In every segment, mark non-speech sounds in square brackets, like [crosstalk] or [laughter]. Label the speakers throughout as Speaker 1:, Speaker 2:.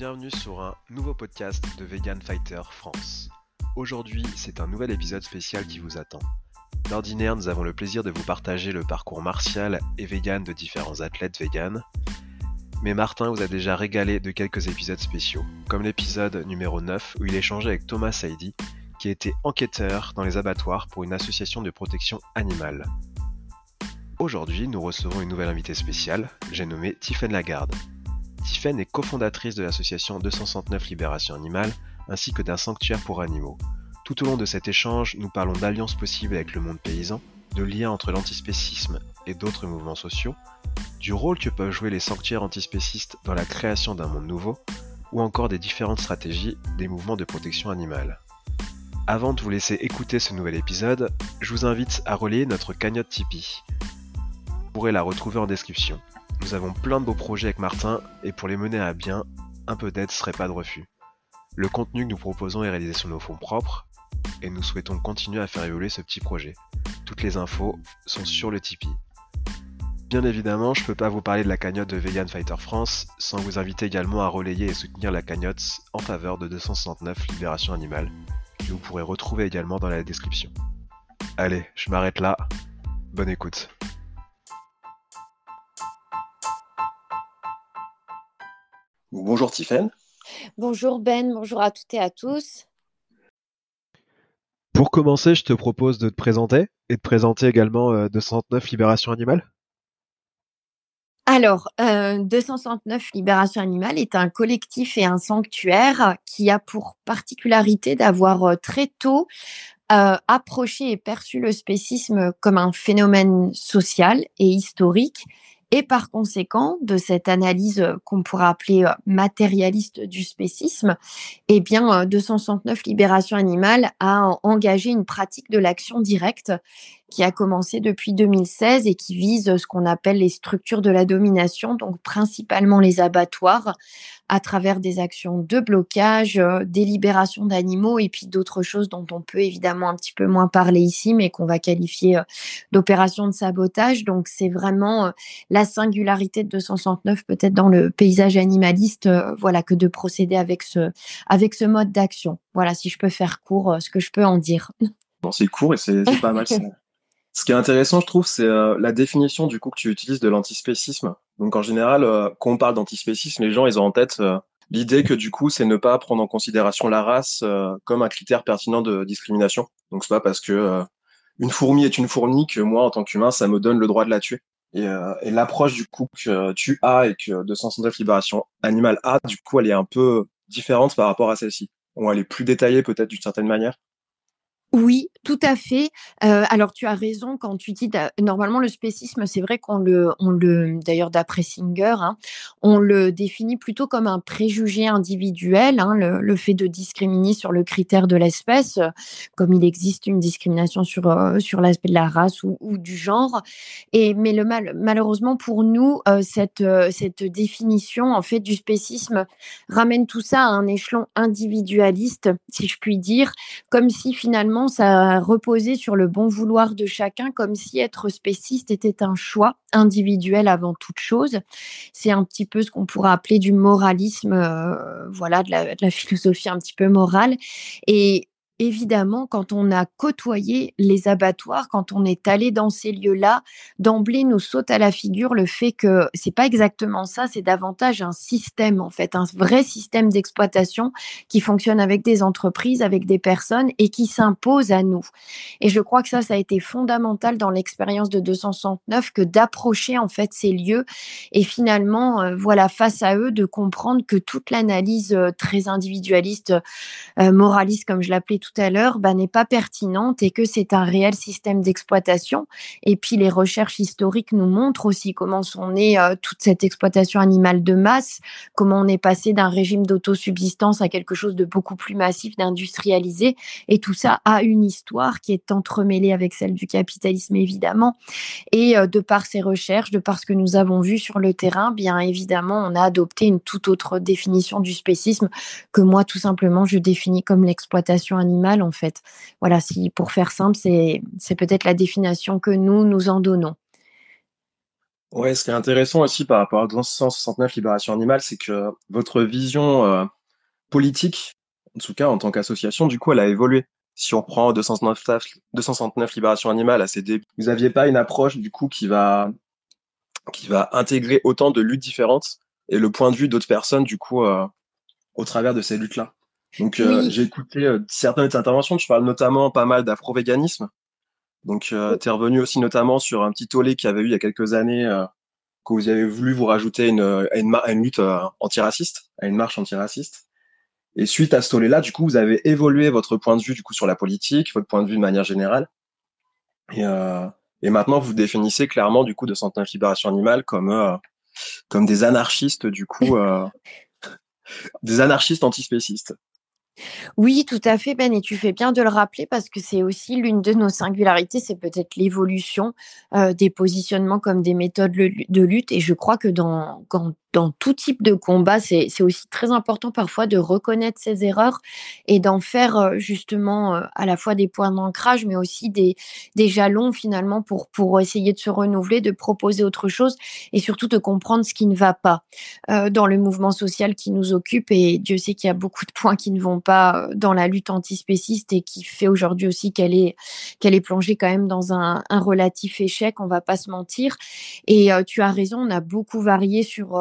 Speaker 1: bienvenue sur un nouveau podcast de Vegan Fighter France. Aujourd'hui, c'est un nouvel épisode spécial qui vous attend. D'ordinaire, nous avons le plaisir de vous partager le parcours martial et vegan de différents athlètes vegan. Mais Martin vous a déjà régalé de quelques épisodes spéciaux, comme l'épisode numéro 9 où il échangeait avec Thomas Saidi, qui était enquêteur dans les abattoirs pour une association de protection animale. Aujourd'hui, nous recevons une nouvelle invitée spéciale, j'ai nommé Tiffaine Lagarde. Tiffaine est cofondatrice de l'association 269 Libération Animale ainsi que d'un sanctuaire pour animaux. Tout au long de cet échange, nous parlons d'alliances possibles avec le monde paysan, de liens entre l'antispécisme et d'autres mouvements sociaux, du rôle que peuvent jouer les sanctuaires antispécistes dans la création d'un monde nouveau, ou encore des différentes stratégies des mouvements de protection animale. Avant de vous laisser écouter ce nouvel épisode, je vous invite à relayer notre cagnotte Tipeee. Vous pourrez la retrouver en description. Nous avons plein de beaux projets avec Martin et pour les mener à bien, un peu d'aide serait pas de refus. Le contenu que nous proposons est réalisé sur nos fonds propres et nous souhaitons continuer à faire évoluer ce petit projet. Toutes les infos sont sur le Tipeee. Bien évidemment, je peux pas vous parler de la cagnotte de Vegan Fighter France sans vous inviter également à relayer et soutenir la cagnotte en faveur de 269 Libération Animale, que vous pourrez retrouver également dans la description. Allez, je m'arrête là. Bonne écoute.
Speaker 2: Bonjour Tiffaine.
Speaker 3: Bonjour Ben, bonjour à toutes et à tous.
Speaker 1: Pour commencer, je te propose de te présenter et de présenter également euh, 269 Libération Animale.
Speaker 3: Alors, euh, 269 Libération Animale est un collectif et un sanctuaire qui a pour particularité d'avoir euh, très tôt euh, approché et perçu le spécisme comme un phénomène social et historique et par conséquent, de cette analyse euh, qu'on pourrait appeler euh, matérialiste du spécisme, eh bien, 269 Libération Animale a engagé une pratique de l'action directe qui a commencé depuis 2016 et qui vise ce qu'on appelle les structures de la domination, donc principalement les abattoirs, à travers des actions de blocage, euh, des libérations d'animaux et puis d'autres choses dont on peut évidemment un petit peu moins parler ici, mais qu'on va qualifier euh, d'opérations de sabotage. Donc c'est vraiment euh, la singularité de 269 peut-être dans le paysage animaliste, voilà, que de procéder avec ce, avec ce mode d'action. Voilà, si je peux faire court, ce que je peux en dire.
Speaker 2: Bon, c'est court et c'est pas mal. [laughs] Ce qui est intéressant, je trouve, c'est euh, la définition du coup que tu utilises de l'antispécisme. Donc en général, euh, quand on parle d'antispécisme, les gens ils ont en tête euh, l'idée que du coup, c'est ne pas prendre en considération la race comme un critère pertinent de discrimination. Donc c'est pas parce que une fourmi est une fourmi que moi, en tant qu'humain, ça me donne le droit de la tuer. Et, et l'approche du coup que tu as et que 269 Libération Animale a, du coup, elle est un peu différente par rapport à celle-ci. Ou elle est plus détaillée peut-être d'une certaine manière.
Speaker 3: Oui, tout à fait. Euh, alors tu as raison quand tu dis normalement le spécisme, c'est vrai qu'on le, on le, d'ailleurs d'après Singer, hein, on le définit plutôt comme un préjugé individuel, hein, le, le, fait de discriminer sur le critère de l'espèce, comme il existe une discrimination sur euh, sur l'aspect de la race ou, ou, du genre. Et mais le mal, malheureusement pour nous, cette cette définition en fait du spécisme ramène tout ça à un échelon individualiste, si je puis dire, comme si finalement ça reposait sur le bon vouloir de chacun, comme si être spéciste était un choix individuel avant toute chose. C'est un petit peu ce qu'on pourrait appeler du moralisme, euh, voilà, de la, de la, philosophie un petit peu morale. Et évidemment, quand on a côtoyé les abattoirs, quand on est allé dans ces lieux-là, d'emblée nous saute à la figure le fait que c'est pas exactement ça, c'est davantage un système en fait, un vrai système d'exploitation qui fonctionne avec des entreprises, avec des personnes et qui s'impose à nous. Et je crois que ça, ça a été fondamental dans l'expérience de 269 que d'approcher en fait ces lieux et finalement, euh, voilà, face à eux, de comprendre que toute l'analyse euh, très individualiste, euh, moraliste, comme je l'appelais tout tout à l'heure bah, n'est pas pertinente et que c'est un réel système d'exploitation. Et puis les recherches historiques nous montrent aussi comment on est euh, toute cette exploitation animale de masse, comment on est passé d'un régime d'autosubsistance à quelque chose de beaucoup plus massif, d'industrialisé. Et tout ça a une histoire qui est entremêlée avec celle du capitalisme évidemment. Et euh, de par ces recherches, de par ce que nous avons vu sur le terrain, bien évidemment, on a adopté une toute autre définition du spécisme que moi tout simplement je définis comme l'exploitation animale en fait. Voilà, si pour faire simple, c'est peut-être la définition que nous nous en donnons.
Speaker 1: Ouais, ce qui est intéressant aussi par rapport à 269 Libération Animale, c'est que votre vision euh, politique, en tout cas en tant qu'association, du coup, elle a évolué. Si on prend 269, 269 Libération Animale à ses débuts, vous n'aviez pas une approche du coup qui va qui va intégrer autant de luttes différentes et le point de vue d'autres personnes du coup euh, au travers de ces luttes-là? Donc euh,
Speaker 3: Oui.
Speaker 1: j'ai écouté euh, certaines interventions, tu parles notamment pas mal d'afro-véganisme. Donc euh, tu es revenu aussi notamment sur un petit tollé qu'il y avait eu il y a quelques années euh, que vous avez voulu vous rajouter une, à une, à une lutte euh, antiraciste, à une marche antiraciste. Et suite à ce tollé-là, du coup, vous avez évolué votre point de vue du coup sur la politique, votre point de vue de manière générale. Et, euh, et maintenant, vous définissez clairement du coup de Centenaire Libération Animale comme euh, comme des anarchistes du coup, euh, [laughs] des anarchistes antispécistes.
Speaker 3: Oui, tout à fait, Ben, et tu fais bien de le rappeler parce que c'est aussi l'une de nos singularités, c'est peut-être l'évolution euh, des positionnements comme des méthodes de lutte. Et je crois que dans, quand- dans tout type de combat, c'est aussi très important parfois de reconnaître ses erreurs et d'en faire euh, justement euh, à la fois des points d'ancrage, mais aussi des, des jalons finalement pour, pour essayer de se renouveler, de proposer autre chose et surtout de comprendre ce qui ne va pas euh, dans le mouvement social qui nous occupe. Et Dieu sait qu'il y a beaucoup de points qui ne vont pas dans la lutte antispéciste et qui fait aujourd'hui aussi qu'elle est, qu'elle est plongée quand même dans un, un relatif échec, on va pas se mentir. Et tu as raison, on a beaucoup varié sur,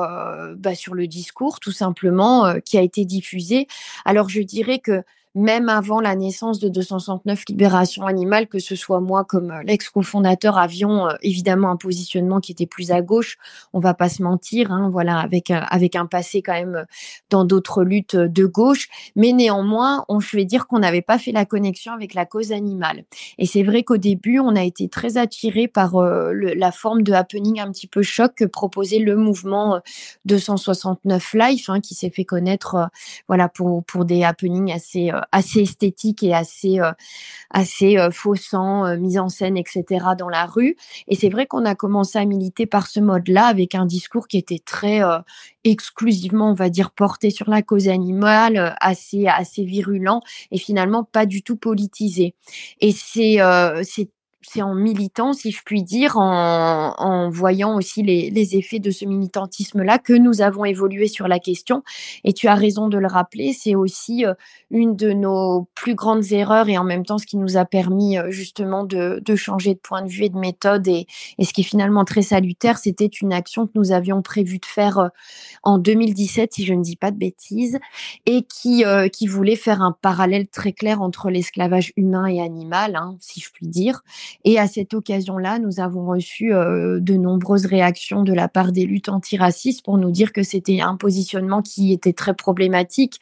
Speaker 3: bah, sur le discours, tout simplement, euh, qui a été diffusé. Alors je dirais que même avant la naissance de 269 Libération Animale, que ce soit moi comme euh, l'ex-cofondateur, avions euh, évidemment un positionnement qui était plus à gauche, on va pas se mentir, hein, voilà, avec, un- avec un passé quand même euh, dans d'autres luttes euh, de gauche, mais néanmoins, on, je vais dire qu'on n'avait pas fait la connexion avec la cause animale. Et c'est vrai qu'au début, on a été très attiré par euh, la forme de happening un petit peu choc que proposait le mouvement euh, 269 Life, hein, qui s'est fait connaître euh, voilà, pour, pour des happenings assez, euh, assez esthétiques et assez, euh, assez euh, faussants, euh, mis en scène, etc. dans la rue. Et c'est vrai qu'on a commencé à militer par ce mode-là avec un discours qui était très euh, exclusivement, on va dire, porté sur la cause animale, euh, assez, assez virulent et finalement pas du tout politisé. Et euh, c'est c'est en militant, si je puis dire, en, en voyant aussi les, les effets de ce militantisme-là que nous avons évolué sur la question. Et tu as raison de le rappeler, c'est aussi euh, une de nos plus grandes erreurs et en même temps ce qui nous a permis euh, justement de, de changer de point de vue et de méthode. Et, et ce qui est finalement très salutaire, c'était une action que nous avions prévu de faire euh, en 2017, si je ne dis pas de bêtises, et qui, qui voulait faire un parallèle très clair entre l'esclavage humain et animal, hein, si je puis dire. Et à cette occasion-là, nous avons reçu euh, de nombreuses réactions de la part des luttes antiracistes pour nous dire que c'était un positionnement qui était très problématique,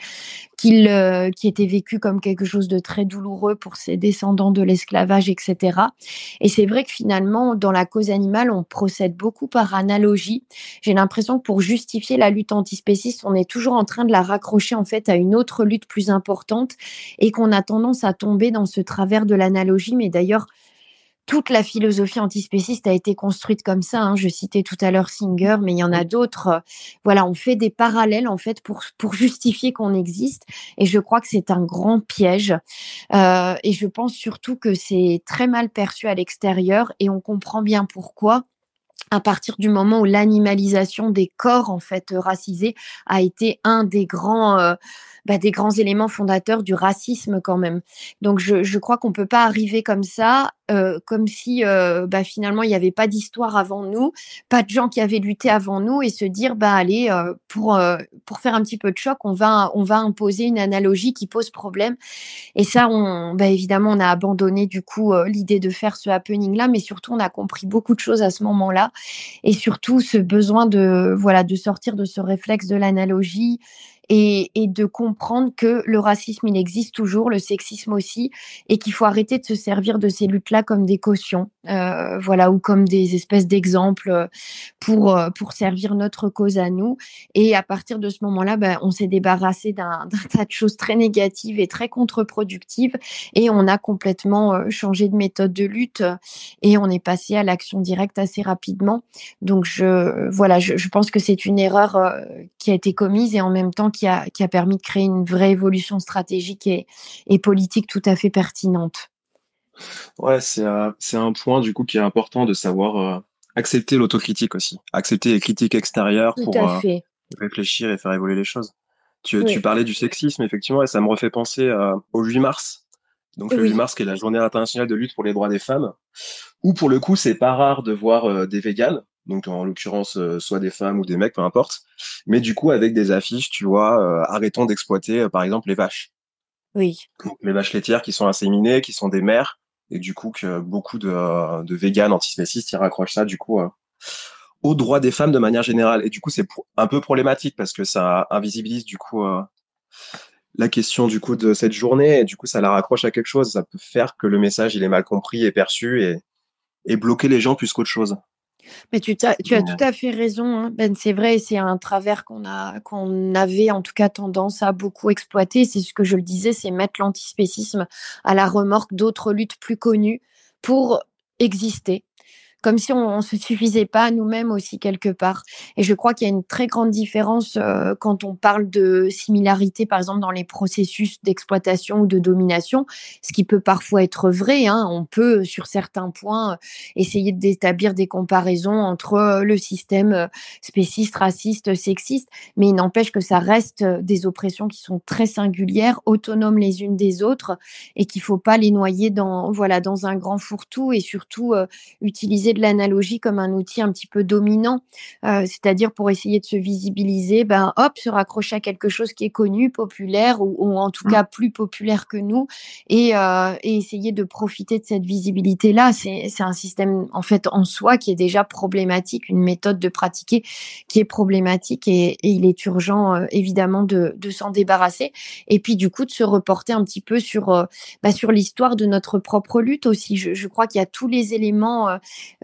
Speaker 3: qu'il, euh, qui était vécu comme quelque chose de très douloureux pour ces descendants de l'esclavage, etc. Et c'est vrai que finalement, dans la cause animale, on procède beaucoup par analogie. J'ai l'impression que pour justifier la lutte antispéciste, on est toujours en train de la raccrocher en fait à une autre lutte plus importante et qu'on a tendance à tomber dans ce travers de l'analogie. Mais d'ailleurs, toute la philosophie antispéciste a été construite comme ça. hein. Je citais tout à l'heure Singer, mais il y en a d'autres. Euh, Voilà, on fait des parallèles en fait pour, pour justifier qu'on existe. Et je crois que c'est un grand piège. Euh, et je pense surtout que c'est très mal perçu à l'extérieur et on comprend bien pourquoi à partir du moment où l'animalisation des corps en fait euh, racisés a été un des grands euh, bah, des grands éléments fondateurs du racisme quand même. Donc je, je crois qu'on peut pas arriver comme ça, euh, comme si bah, finalement il n'y avait pas d'histoire avant nous, pas de gens qui avaient lutté avant nous et se dire bah allez pour pour faire un petit peu de choc on va on va imposer une analogie qui pose problème et ça, on, bah, évidemment, on a abandonné du coup l'idée de faire ce happening-là, mais surtout, on a compris beaucoup de choses à ce moment-là, et surtout ce besoin de voilà de sortir de ce réflexe de l'analogie et, et de comprendre que le racisme, il existe toujours, le sexisme aussi, et qu'il faut arrêter de se servir de ces luttes-là comme des cautions, euh, voilà, ou comme des espèces d'exemples pour euh, pour servir notre cause à nous. Et à partir de ce moment-là, ben, on s'est débarrassé d'un [laughs] tas de choses très négatives et très contre-productives, et on a complètement euh, changé de méthode de lutte, et on est passé à l'action directe assez rapidement. Donc je voilà, je, je pense que c'est une erreur euh, qui a été commise et en même temps qui a, qui a permis de créer une vraie évolution stratégique et, et politique tout à fait pertinente.
Speaker 1: Ouais, c'est euh, c'est un point du coup qui est important de savoir euh, accepter l'autocritique aussi, accepter les critiques extérieures
Speaker 3: Tout
Speaker 1: pour euh, réfléchir et faire évoluer les choses. Tu, tu parlais du sexisme, effectivement, et ça me refait penser euh, au 8 mars. Donc le 8
Speaker 3: oui,
Speaker 1: mars, qui est la journée internationale de lutte pour les droits des femmes, où pour le coup, c'est pas rare de voir des véganes, donc en l'occurrence, euh, soit des femmes ou des mecs, peu importe, mais du coup, avec des affiches, tu vois, euh, arrêtons d'exploiter, euh, par exemple, les vaches.
Speaker 3: oui.
Speaker 1: Donc, les vaches laitières qui sont inséminées, qui sont des mères, et du coup, que beaucoup de, de véganes antispécistes, ils raccrochent ça, du coup, aux droits des femmes de manière générale. Et du coup, c'est un peu problématique parce que ça invisibilise, du coup, la question du coup de cette journée et du coup ça la raccroche à quelque chose. Ça peut faire que le message il est mal compris et perçu et, et bloquer les gens plus qu'autre chose.
Speaker 3: Mais tu, as tout à fait raison, hein, Ben. C'est vrai, c'est un travers qu'on a, qu'on avait en tout cas tendance à beaucoup exploiter. C'est ce que je le disais, c'est mettre l'antispécisme à la remorque d'autres luttes plus connues pour exister. Comme si on ne se suffisait pas nous-mêmes aussi quelque part. Et je crois qu'il y a une très grande différence euh, quand on parle de similarité, par exemple, dans les processus d'exploitation ou de domination, ce qui peut parfois être vrai. hein. On peut, sur certains points, essayer d'établir des comparaisons entre euh, le système euh, spéciste, raciste, sexiste, mais il n'empêche que ça reste euh, des oppressions qui sont très singulières, autonomes les unes des autres, et qu'il ne faut pas les noyer dans, voilà, dans un grand fourre-tout et surtout euh, utiliser de l'analogie comme un outil un petit peu dominant, euh, c'est-à-dire pour essayer de se visibiliser, ben hop, se raccrocher à quelque chose qui est connu, populaire ou, ou en tout
Speaker 1: Mm.
Speaker 3: cas plus populaire que nous, et, euh, et essayer de profiter de cette visibilité-là. C'est c'est un système en fait en soi qui est déjà problématique, une méthode de pratiquer qui est problématique et, et il est urgent euh, évidemment de, de s'en débarrasser. Et puis du coup de se reporter un petit peu sur, euh, bah, sur l'histoire de notre propre lutte aussi. Je, je crois qu'il y a tous les éléments euh,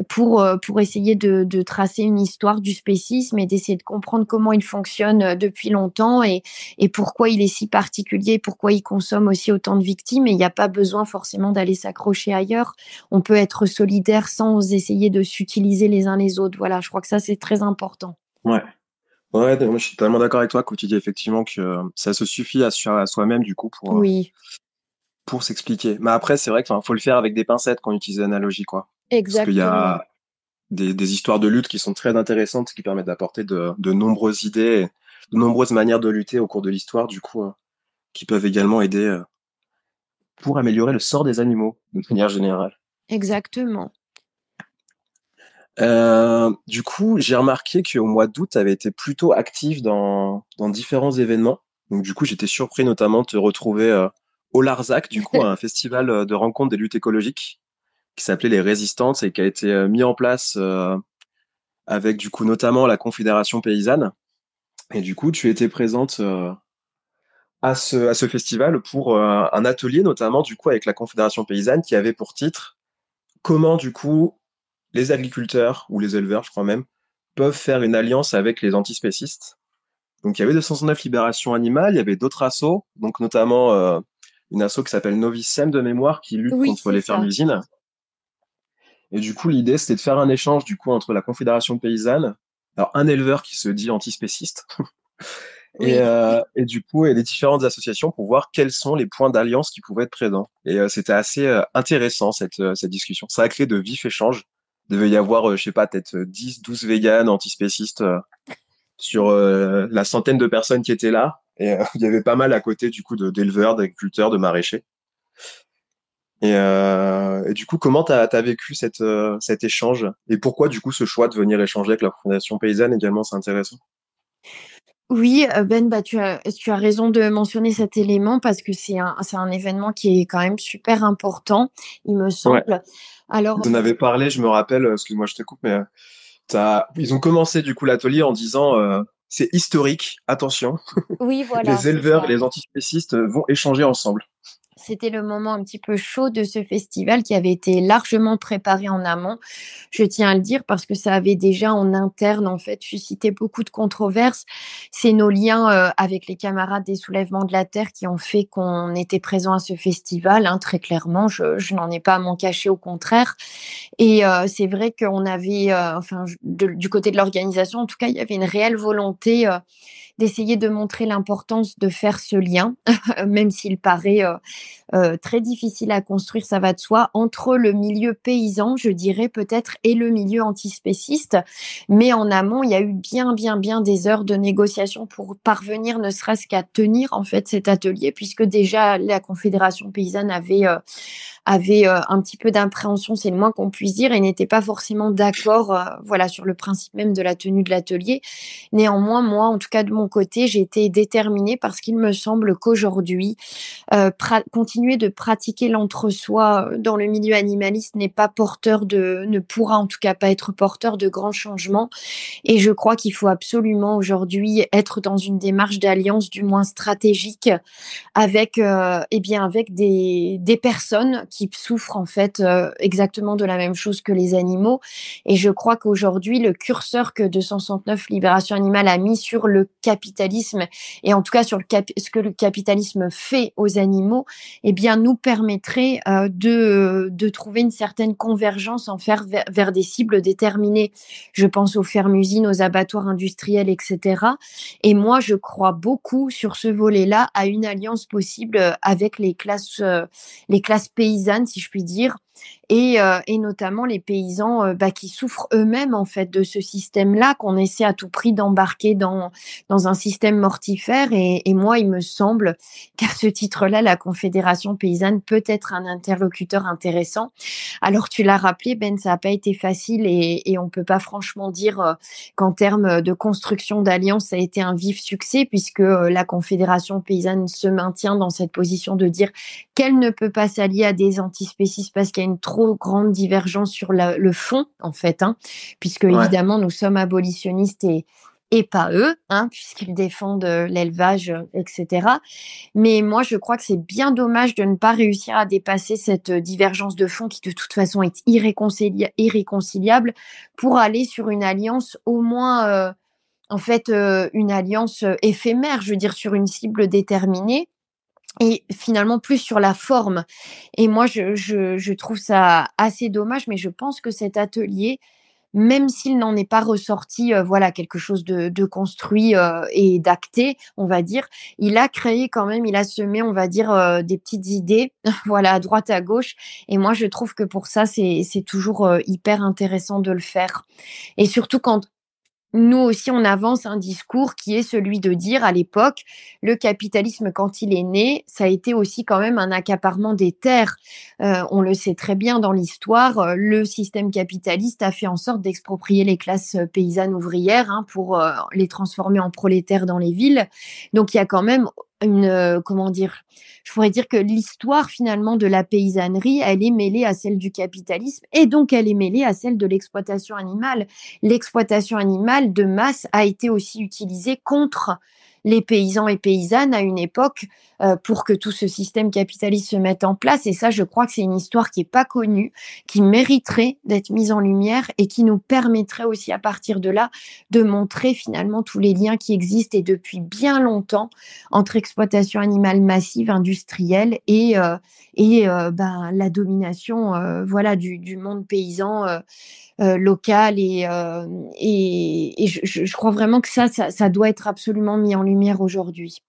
Speaker 3: pour, euh, pour essayer de, de tracer une histoire du spécisme et d'essayer de comprendre comment il fonctionne euh, depuis longtemps et, et pourquoi il est si particulier, pourquoi il consomme aussi autant de victimes. Et il n'y a pas besoin forcément d'aller s'accrocher ailleurs. On peut être solidaire sans essayer de s'utiliser les uns les autres. Voilà, je crois que ça, c'est très important.
Speaker 1: Ouais. Ouais, je suis totalement d'accord avec toi quand tu dis effectivement que euh, ça se suffit à, soi- à soi-même du coup pour, euh,
Speaker 3: Oui,
Speaker 1: pour s'expliquer. Mais après, c'est vrai qu'il faut le faire avec des pincettes quand on utilise l'analogie, quoi. Parce qu'il y
Speaker 3: exactement.
Speaker 1: a des, des histoires de lutte qui sont très intéressantes, qui permettent d'apporter de, de nombreuses idées, de nombreuses manières de lutter au cours de l'histoire, du coup, euh, qui peuvent également aider euh, pour améliorer le sort des animaux, de manière générale.
Speaker 3: Exactement.
Speaker 1: Euh, du coup, j'ai remarqué qu'au mois d'août, tu avais été plutôt actif dans, dans différents événements. Donc, du coup, j'étais surpris notamment de te retrouver au Larzac, du coup, un festival euh, de rencontres des luttes écologiques qui s'appelait Les Résistantes et qui a été euh, mis en place euh, avec, du coup, notamment la Confédération paysanne. Et du coup, tu étais présente à ce, à ce festival pour un atelier, notamment, du coup, avec la Confédération paysanne qui avait pour titre comment, du coup, les agriculteurs ou les éleveurs, je crois même, peuvent faire une alliance avec les antispécistes? Donc il y avait 209 Libération Animale, il y avait d'autres assos, donc notamment une asso qui s'appelle Novicem de mémoire qui lutte
Speaker 3: Oui,
Speaker 1: contre les
Speaker 3: ça.
Speaker 1: fermes-usines. Et du coup l'idée c'était de faire un échange du coup entre la Confédération paysanne, alors un éleveur qui se dit antispéciste, [laughs]
Speaker 3: Oui.
Speaker 1: et, euh, et du coup et les différentes associations pour voir quels sont les points d'alliance qui pouvaient être présents. Et euh, c'était assez euh, intéressant cette, cette discussion. Ça a créé de vifs échanges. Il devait y avoir, je sais pas, peut-être euh, 10, 12 véganes, antispécistes sur la centaine de personnes qui étaient là. Et euh, [laughs] il y avait pas mal à côté du coup de- d'éleveurs, d'agriculteurs, de maraîchers. Et, euh, et du coup, comment t'as as vécu cette, euh, cet échange? Et pourquoi du coup ce choix de venir échanger avec la Fondation Paysanne également, c'est intéressant?
Speaker 3: Oui, Ben, bah, tu as, tu as raison de mentionner cet élément parce que c'est un, événement qui est quand même super important, il me semble. Alors,
Speaker 1: Vous en avez parlé, je me rappelle, excuse-moi, je te coupe, mais ils ont commencé du coup l'atelier en disant euh, c'est historique, attention,
Speaker 3: oui, [laughs] voilà,
Speaker 1: les éleveurs et les antispécistes euh, vont échanger ensemble.
Speaker 3: C'était le moment un petit peu chaud de ce festival qui avait été largement préparé en amont. Je tiens à le dire parce que ça avait déjà en interne en fait suscité beaucoup de controverses. C'est nos liens euh, avec les camarades des soulèvements de la terre qui ont fait qu'on était présent à ce festival. hein, très clairement, je, je n'en ai pas à m'en cacher, au contraire. Et euh, c'est vrai qu'on avait, euh, enfin, du côté de l'organisation, en tout cas, il y avait une réelle volonté euh, d'essayer de montrer l'importance de faire ce lien, [laughs] même s'il paraît euh, euh, très difficile à construire, ça va de soi, entre le milieu paysan, je dirais peut-être, et le milieu antispéciste. Mais en amont, il y a eu bien, bien, bien des heures de négociation pour parvenir ne serait-ce qu'à tenir en fait cet atelier, puisque déjà la Confédération paysanne avait euh, avait euh, un petit peu d'impréhension, c'est le moins qu'on puisse dire, et n'était pas forcément d'accord euh, voilà, sur le principe même de la tenue de l'atelier. Néanmoins, moi, en tout cas de mon côté, j'ai été déterminée parce qu'il me semble qu'aujourd'hui, euh, continuer de pratiquer l'entre-soi dans le milieu animaliste n'est pas porteur de, ne pourra en tout cas pas être porteur de grands changements. Et je crois qu'il faut absolument aujourd'hui être dans une démarche d'alliance, du moins stratégique, avec, euh, eh bien, avec des, des personnes qui souffrent en fait euh, exactement de la même chose que les animaux. Et je crois qu'aujourd'hui, le curseur que 269 Libération Animale a mis sur le capitalisme et en tout cas sur le ce que le capitalisme fait aux animaux, eh bien, nous permettrait euh, de, de trouver une certaine convergence en faire vers, des cibles déterminées. Je pense aux fermes-usines, aux abattoirs industriels, etc. Et moi, je crois beaucoup sur ce volet-là à une alliance possible avec les classes, euh, les classes paysannes si je puis dire, et, euh, et notamment les paysans euh, bah, qui souffrent eux-mêmes en fait de ce système-là qu'on essaie à tout prix d'embarquer dans dans un système mortifère. Et, moi, il me semble [laughs] qu'à ce titre-là, la Confédération paysanne peut être un interlocuteur intéressant. Alors tu l'as rappelé, Ben, ça n'a pas été facile et, on peut pas franchement dire euh, qu'en termes de construction d'alliance, ça a été un vif succès puisque la Confédération paysanne se maintient dans cette position de dire qu'elle ne peut pas s'allier à des antispécistes parce qu'il y a une trop grande divergence sur le fond, en fait, hein, puisque évidemment, nous sommes abolitionnistes et, et pas eux, hein, puisqu'ils défendent euh, l'élevage, euh, etc. Mais moi, je crois que c'est bien dommage de ne pas réussir à dépasser cette euh, divergence de fond qui, de toute façon, est irréconciliable pour aller sur une alliance au moins, en fait, une alliance éphémère, je veux dire, sur une cible déterminée et finalement plus sur la forme. Et moi, je, je, je, trouve ça assez dommage, mais je pense que cet atelier, même s'il n'en est pas ressorti, euh, voilà, quelque chose de, de construit euh, et d'acté, on va dire, il a créé quand même, il a semé, on va dire, euh, des petites idées, [laughs] voilà, à droite, à gauche. Et moi, je trouve que pour ça, c'est toujours hyper intéressant de le faire. Et surtout quand nous aussi, on avance un discours qui est celui de dire à l'époque, le capitalisme, quand il est né, ça a été aussi quand même un accaparement des terres. Euh, on le sait très bien dans l'histoire, euh, le système capitaliste a fait en sorte d'exproprier les classes paysannes ouvrières hein, pour euh, les transformer en prolétaires dans les villes. Donc il y a quand même euh, comment dire je pourrais dire que l'histoire finalement de la paysannerie elle est mêlée à celle du capitalisme et donc elle est mêlée à celle de l'exploitation animale. L'exploitation animale de masse a été aussi utilisée contre les paysans et paysannes à une époque euh, pour que tout ce système capitaliste se mette en place. Et ça, je crois que c'est une histoire qui est pas connue, qui mériterait d'être mise en lumière et qui nous permettrait aussi à partir de là de montrer finalement tous les liens qui existent et depuis bien longtemps entre exploitation animale massive, industrielle et, euh, et euh, ben, la domination voilà, du, du, monde paysan local. Et, et, et je, je, crois vraiment que ça, ça, ça doit être absolument mis en lumière aujourd'hui.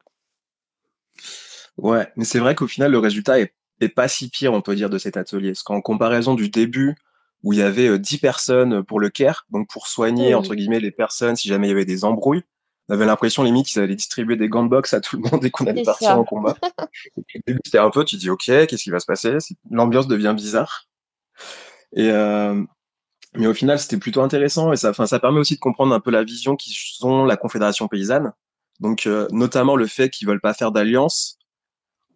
Speaker 1: Ouais, mais c'est vrai qu'au final, le résultat est, pas si pire, on peut dire, de cet atelier. Parce qu'en comparaison du début, où il y avait 10 personnes pour le care, donc pour soigner, entre guillemets, les personnes si jamais il y avait des embrouilles, on avait l'impression limite qu'ils allaient distribuer des gants de boxe à tout le monde dès qu'on allait partir en combat. [laughs] au début, c'était un peu, tu dis, ok, qu'est-ce qui va se passer? L'ambiance devient bizarre. Et euh, mais au final, c'était plutôt intéressant et ça, ça permet aussi de comprendre un peu la vision qu'ils ont la Confédération paysanne. Donc, euh, notamment le fait qu'ils veulent pas faire d'alliance,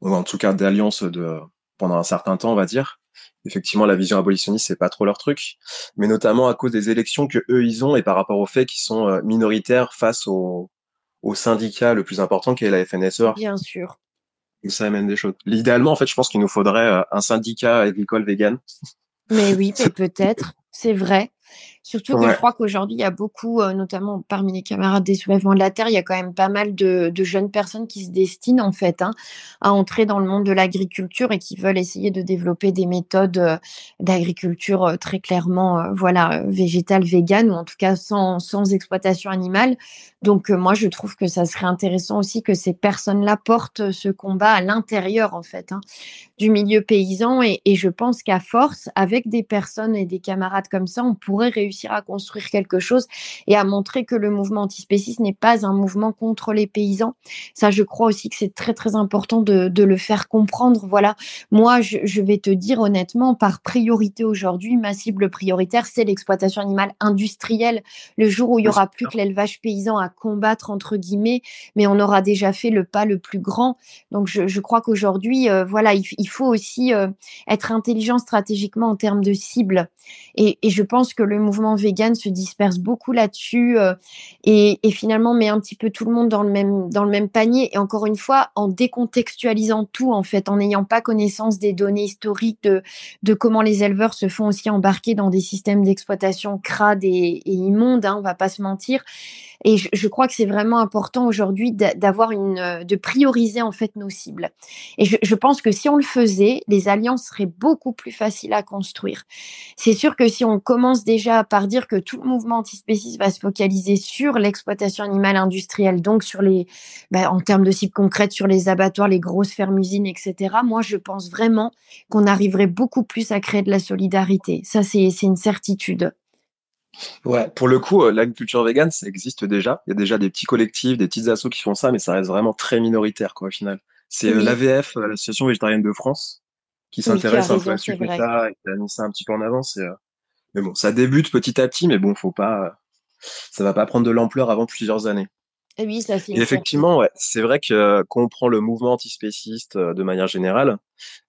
Speaker 1: ou en tout cas d'alliance de pendant un certain temps, on va dire. Effectivement, la vision abolitionniste, c'est pas trop leur truc, mais notamment à cause des élections que eux ils ont et par rapport au fait qu'ils sont euh, minoritaires face au, au syndicat le plus important qui est la FNSEA.
Speaker 3: Bien sûr.
Speaker 1: ça amène des choses. Idéalement, en fait, je pense qu'il nous faudrait euh, un syndicat agricole vegan.
Speaker 3: Mais oui, [laughs] peut-être. c'est vrai. Surtout que je crois qu'aujourd'hui, il y a beaucoup, euh, notamment parmi les camarades des soulèvements de la Terre, il y a quand même pas mal de, jeunes personnes qui se destinent en fait hein, à entrer dans le monde de l'agriculture et qui veulent essayer de développer des méthodes euh, d'agriculture euh, très clairement, voilà, végétale, végane ou en tout cas sans, sans exploitation animale. Donc moi, je trouve que ça serait intéressant aussi que ces personnes-là portent ce combat à l'intérieur en fait hein, du milieu paysan et, et je pense qu'à force, avec des personnes et des camarades comme ça, on pourrait réussir à construire quelque chose et à montrer que le mouvement antispéciste n'est pas un mouvement contre les paysans. Ça, je crois aussi que c'est très très important de, le faire comprendre. Voilà, moi, je, vais te dire honnêtement, par priorité aujourd'hui, ma cible prioritaire, c'est l'exploitation animale industrielle. Le jour où il y aura plus que l'élevage paysan à combattre entre guillemets, mais on aura déjà fait le pas le plus grand. Donc, je, crois qu'aujourd'hui, euh, voilà, il, faut aussi euh, être intelligent stratégiquement en termes de cible. Et, et je pense que le mouvement vegan se disperse beaucoup là-dessus euh, et, finalement met un petit peu tout le monde dans le même panier. Et encore une fois, en décontextualisant tout, en fait, en n'ayant pas connaissance des données historiques de comment les éleveurs se font aussi embarquer dans des systèmes d'exploitation crades et, et immondes. Hein, on va pas se mentir. Et je, crois que c'est vraiment important aujourd'hui d'avoir une, euh, de prioriser en fait nos cibles. Et je, pense que si on le faisait, les alliances seraient beaucoup plus faciles à construire. C'est sûr que si on commence déjà par dire que tout le mouvement antispéciste va se focaliser sur l'exploitation animale industrielle, donc sur les, bah, en termes de cibles concrètes, sur les abattoirs, les grosses fermes-usines, etc. Moi, je pense vraiment qu'on arriverait beaucoup plus à créer de la solidarité. Ça, c'est une certitude.
Speaker 1: Ouais, pour le coup, euh, l'agriculture végane, ça existe déjà. Il y a déjà des petits collectifs, des petites assos qui font ça, mais ça reste vraiment très minoritaire, quoi, au final. C'est euh, l'AVF, euh, l'Association végétarienne de France, qui s'intéresse un peu à ce sujet-là et qui a mis ça un petit peu en avance. Mais bon, ça débute petit à petit, mais bon, faut pas, ça va pas prendre de l'ampleur avant plusieurs années.
Speaker 3: Et oui, ça
Speaker 1: Et effectivement, ouais, c'est vrai que quand on prend le mouvement antispéciste de manière générale,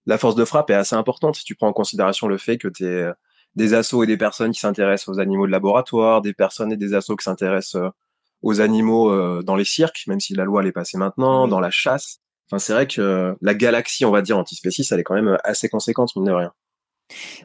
Speaker 1: la force de frappe est assez importante si tu prends en considération le fait que tu es des assos et des personnes qui s'intéressent aux animaux de laboratoire, des personnes et des assos qui s'intéressent euh, aux animaux euh, dans les cirques, même si la loi elle est passée maintenant, dans la chasse. Enfin, c'est vrai que la galaxie, on va dire, antispéciste, elle est quand même assez conséquente, mine de rien.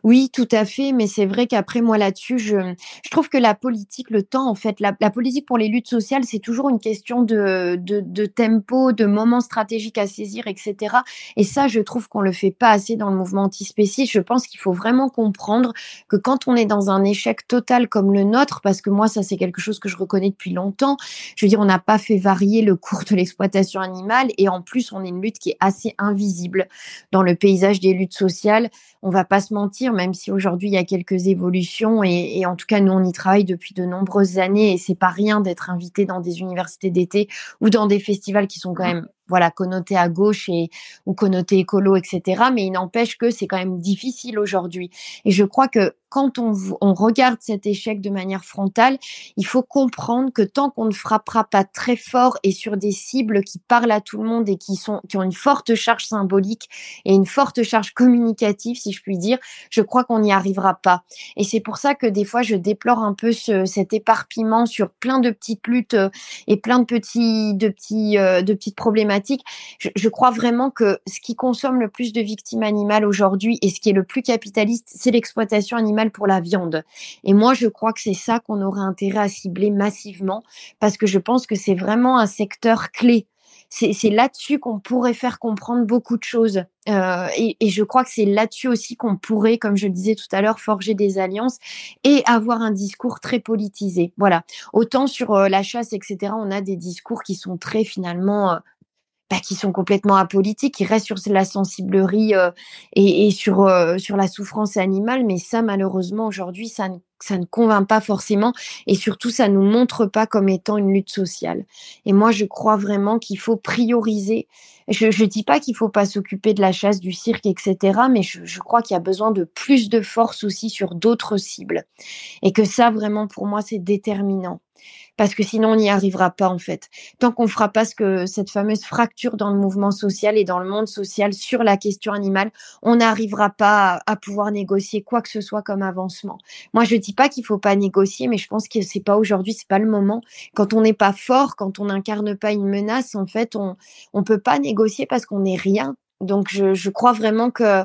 Speaker 3: Oui, tout à fait, mais c'est vrai qu'après moi là-dessus, je, trouve que la politique, le temps, en fait, la, politique pour les luttes sociales, c'est toujours une question de, de, tempo, de moments stratégiques à saisir, etc. Et ça, je trouve qu'on le fait pas assez dans le mouvement antispéciste. Je pense qu'il faut vraiment comprendre que quand on est dans un échec total comme le nôtre, parce que moi, ça c'est quelque chose que je reconnais depuis longtemps, je veux dire, on n'a pas fait varier le cours de l'exploitation animale et en plus, on est une lutte qui est assez invisible dans le paysage des luttes sociales. On va pas se mentir, même si aujourd'hui il y a quelques évolutions et, en tout cas nous on y travaille depuis de nombreuses années et c'est pas rien d'être invité dans des universités d'été ou dans des festivals qui sont quand mmh. même voilà connoté à gauche et ou connoté écolo, etc. Mais il n'empêche que c'est quand même difficile aujourd'hui. Et je crois que quand on, on regarde cet échec de manière frontale, il faut comprendre que tant qu'on ne frappera pas très fort et sur des cibles qui parlent à tout le monde et qui sont qui ont une forte charge symbolique et une forte charge communicative, si je puis dire, je crois qu'on n'y arrivera pas. Et c'est pour ça que des fois je déplore un peu ce, cet éparpillement sur plein de petites luttes euh, et plein de petits de petits euh, de petites problématiques je, crois vraiment que ce qui consomme le plus de victimes animales aujourd'hui et ce qui est le plus capitaliste, c'est l'exploitation animale pour la viande. Et moi, je crois que c'est ça qu'on aurait intérêt à cibler massivement parce que je pense que c'est vraiment un secteur clé c'est là-dessus qu'on pourrait faire comprendre beaucoup de choses. Euh, et, je crois que c'est là-dessus aussi qu'on pourrait, comme je le disais tout à l'heure, forger des alliances et avoir un discours très politisé. Voilà. Autant sur euh, la chasse, etc., on a des discours qui sont très finalement euh, bah, qui sont complètement apolitiques, qui restent sur la sensiblerie euh, et, et, sur, euh, sur la souffrance animale. Mais ça, malheureusement, aujourd'hui, ça ne, ça ne convainc pas forcément. Et surtout, ça ne nous montre pas comme étant une lutte sociale. Et moi, je crois vraiment qu'il faut prioriser. Je ne dis pas qu'il faut pas s'occuper de la chasse, du cirque, etc. Mais je, je crois qu'il y a besoin de plus de force aussi sur d'autres cibles. Et que ça, vraiment, pour moi, c'est déterminant parce que sinon on n'y arrivera pas en fait. Tant qu'on fera pas ce que cette fameuse fracture dans le mouvement social et dans le monde social sur la question animale, on n'arrivera pas à, pouvoir négocier quoi que ce soit comme avancement. Moi, je dis pas qu'il faut pas négocier, mais je pense que c'est pas aujourd'hui, c'est pas le moment. Quand on n'est pas fort, quand on n'incarne pas une menace, en fait, on on peut pas négocier parce qu'on n'est rien. Donc je, je crois vraiment que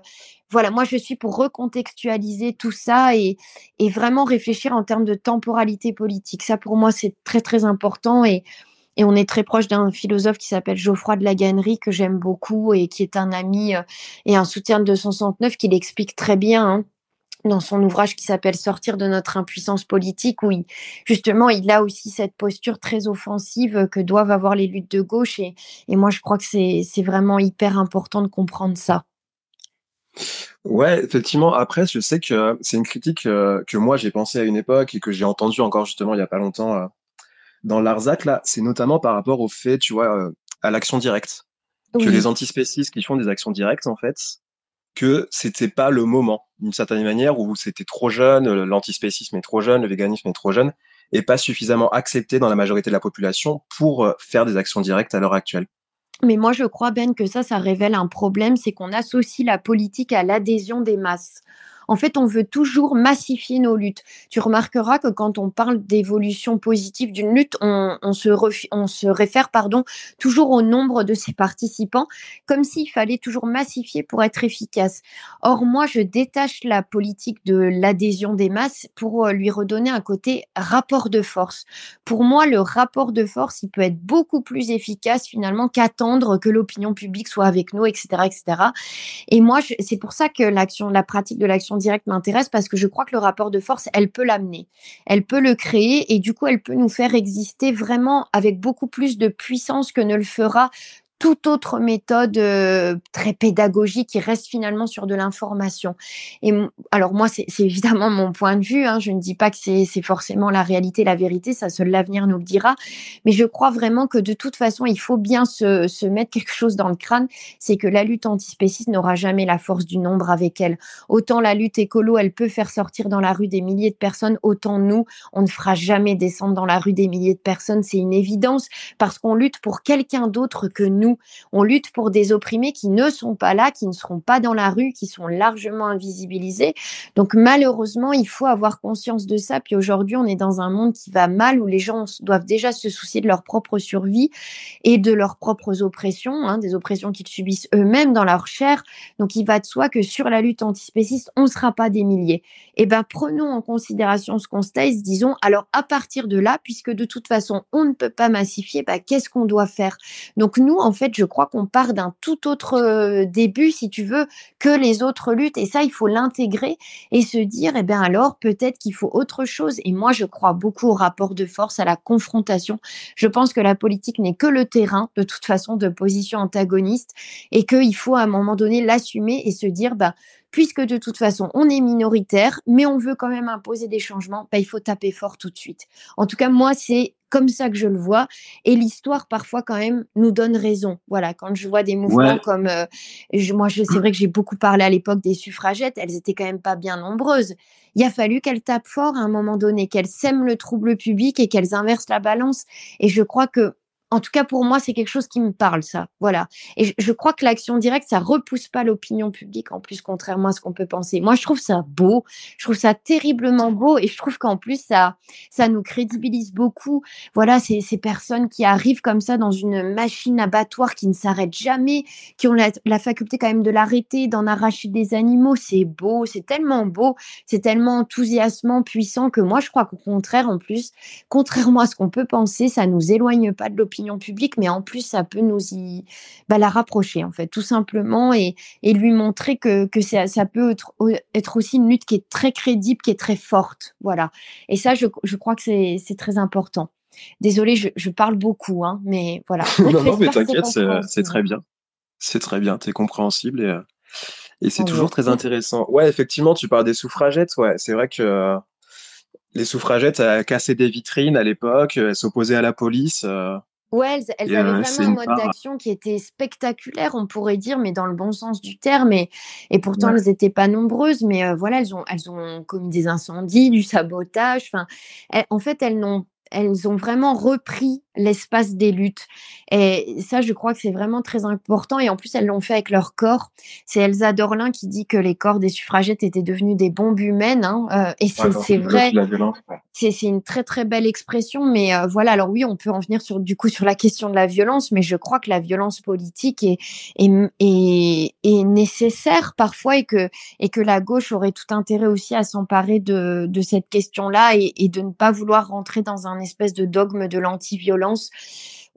Speaker 3: voilà, moi je suis pour recontextualiser tout ça et, vraiment réfléchir en termes de temporalité politique. Ça pour moi c'est très très important et, on est très proche d'un philosophe qui s'appelle Geoffroy de la Gannerie, que j'aime beaucoup et qui est un ami euh, et un soutien de 269, qui l'explique très bien. Hein, dans son ouvrage qui s'appelle Sortir de notre impuissance politique, où justement il a aussi cette posture très offensive que doivent avoir les luttes de gauche. Et moi, je crois que c'est vraiment hyper important de comprendre ça.
Speaker 1: Ouais, effectivement. Après, je sais que c'est une critique euh, que moi j'ai pensé à une époque et que j'ai entendu encore justement il y a pas longtemps euh, dans l'Arzac, là, c'est notamment par rapport au fait, tu vois, euh, à l'action directe. Que les antispécistes qui font des actions directes, en fait, que c'était pas le moment, d'une certaine manière, où c'était trop jeune, l'antispécisme est trop jeune, le véganisme est trop jeune, et pas suffisamment accepté dans la majorité de la population pour faire des actions directes à l'heure actuelle.
Speaker 3: Mais moi, je crois, Ben, que ça, ça révèle un problème, c'est qu'on associe la politique à l'adhésion des masses. En fait, on veut toujours massifier nos luttes. Tu remarqueras que quand on parle d'évolution positive d'une lutte, on, se on, se réfère pardon, toujours au nombre de ses participants, comme s'il fallait toujours massifier pour être efficace. Or, moi, je détache la politique de l'adhésion des masses pour euh, lui redonner un côté rapport de force. Pour moi, le rapport de force, il peut être beaucoup plus efficace finalement qu'attendre que l'opinion publique soit avec nous, etc., etc. Et moi, c'est pour ça que l'action, la pratique de l'action direct m'intéresse parce que je crois que le rapport de force, elle peut l'amener, elle peut le créer et du coup, elle peut nous faire exister vraiment avec beaucoup plus de puissance que ne le fera toute autre méthode euh, très pédagogique qui reste finalement sur de l'information. Et alors moi, c'est évidemment mon point de vue. Hein, je ne dis pas que c'est forcément la réalité, la vérité. Ça, seul l'avenir nous le dira. Mais je crois vraiment que de toute façon, il faut bien se, se mettre quelque chose dans le crâne. C'est que la lutte antispéciste n'aura jamais la force du nombre avec elle. Autant la lutte écolo, elle peut faire sortir dans la rue des milliers de personnes. Autant nous, on ne fera jamais descendre dans la rue des milliers de personnes. C'est une évidence parce qu'on lutte pour quelqu'un d'autre que nous on lutte pour des opprimés qui ne sont pas là, qui ne seront pas dans la rue, qui sont largement invisibilisés. Donc malheureusement, il faut avoir conscience de ça. Puis aujourd'hui, on est dans un monde qui va mal, où les gens doivent déjà se soucier de leur propre survie et de leurs propres oppressions, hein, des oppressions qu'ils subissent eux-mêmes dans leur chair. Donc il va de soi que sur la lutte antispéciste, on ne sera pas des milliers. Eh bien, prenons en considération ce constat et se disons, alors à partir de là, puisque de toute façon, on ne peut pas massifier, bah, qu'est-ce qu'on doit faire? Donc nous, en fait, je crois qu'on part d'un tout autre début, si tu veux, que les autres luttes. Et ça, il faut l'intégrer et se dire, eh bien alors, peut-être qu'il faut autre chose. Et moi, je crois beaucoup au rapport de force, à la confrontation. Je pense que la politique n'est que le terrain, de toute façon, de position antagoniste et qu'il faut à un moment donné l'assumer et se dire, bah, puisque de toute façon, on est minoritaire, mais on veut quand même imposer des changements, bah, il faut taper fort tout de suite. En tout cas, moi, c'est comme ça que je le vois. Et l'histoire, parfois, quand même, nous donne raison. Voilà, quand je vois des mouvements comme. Euh, moi, je, c'est vrai que j'ai beaucoup parlé à l'époque des suffragettes, elles étaient quand même pas bien nombreuses. Il a fallu qu'elles tapent fort à un moment donné, qu'elles sèment le trouble public et qu'elles inversent la balance. Et je crois que en tout cas, pour moi, c'est quelque chose qui me parle, ça. Voilà. Et je, crois que l'action directe, ça repousse pas l'opinion publique, en plus, contrairement à ce qu'on peut penser. Moi, je trouve ça beau. Je trouve ça terriblement beau. Et je trouve qu'en plus, ça, ça nous crédibilise beaucoup. Voilà, ces, personnes qui arrivent comme ça dans une machine abattoir qui ne s'arrête jamais, qui ont la, la faculté quand même de l'arrêter, d'en arracher des animaux. C'est beau. C'est tellement beau. C'est tellement enthousiasmant, puissant que moi, je crois qu'au contraire, en plus, contrairement à ce qu'on peut penser, ça nous éloigne pas de l'opinion publique, mais en plus, ça peut nous y bah, la rapprocher, en fait, tout simplement, et, et lui montrer que, que ça, ça peut être, aussi une lutte qui est très crédible, qui est très forte. Voilà. Et ça, je, je crois que c'est très important. Désolée, je, je, parle beaucoup, hein, mais voilà. [laughs]
Speaker 1: non, non, mais t'inquiète, c'est très bien. C'est très bien, t'es compréhensible et, et c'est toujours très intéressant. Ouais, effectivement, tu parles des suffragettes, ouais, c'est vrai que les suffragettes elles cassaient des vitrines à l'époque, elles s'opposaient à la police. Euh,
Speaker 3: Ouais, elles, avaient vraiment un mode d'action qui était spectaculaire, on pourrait dire, mais dans le bon sens du terme. Et, et pourtant, elles n'étaient pas nombreuses, mais euh, voilà, elles ont, elles ont commis des incendies, du sabotage. Enfin, en fait, elles n'ont elles ont vraiment repris l'espace des luttes. Et ça, je crois que c'est vraiment très important. Et en plus, elles l'ont fait avec leur corps. C'est Elsa Dorlin qui dit que les corps des suffragettes étaient devenus des bombes humaines. Hein. Euh, et c'est vrai. C'est une très très belle expression. Mais euh, voilà. Alors oui, on peut en venir sur du coup sur la question de la violence, mais je crois que la violence politique est est, est, nécessaire parfois et que et que la gauche aurait tout intérêt aussi à s'emparer de, de cette question-là et, et de ne pas vouloir rentrer dans un espèce de dogme de l'anti-violence violence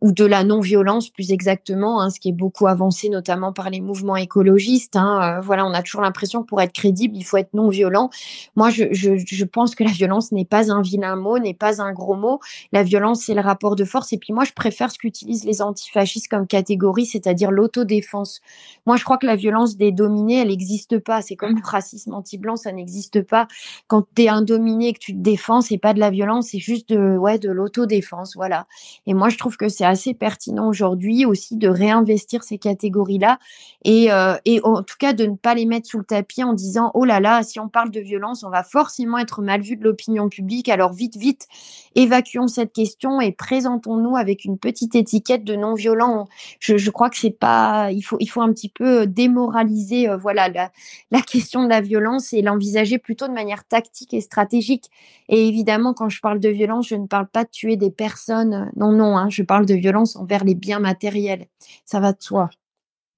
Speaker 3: ou de la non-violence plus exactement, hein, ce qui est beaucoup avancé notamment par les mouvements écologistes. Hein, euh, voilà, on a toujours l'impression que pour être crédible, il faut être non-violent. Moi, je, je, je, pense que la violence n'est pas un vilain mot, n'est pas un gros mot. La violence, c'est le rapport de force. Et puis moi, je préfère ce qu'utilisent les antifascistes comme catégorie, c'est-à-dire l'autodéfense. Moi, je crois que la violence des dominés, elle n'existe pas. C'est comme le racisme anti-blanc, ça n'existe pas. Quand tu es un dominé et que tu te défends, c'est pas de la violence, c'est juste de, ouais, de l'autodéfense. Voilà. Et moi, je trouve que c'est assez pertinent aujourd'hui aussi de réinvestir ces catégories-là et, euh, et en tout cas de ne pas les mettre sous le tapis en disant oh là là, si on parle de violence, on va forcément être mal vu de l'opinion publique. Alors vite, vite, évacuons cette question et présentons-nous avec une petite étiquette de non violent. Je, crois que c'est pas, il faut, il faut un petit peu démoraliser, euh, voilà, la, la question de la violence et l'envisager plutôt de manière tactique et stratégique. Et évidemment, quand je parle de violence, je ne parle pas de tuer des personnes. Non, non, hein, je parle de violence envers les biens matériels. Ça va de soi.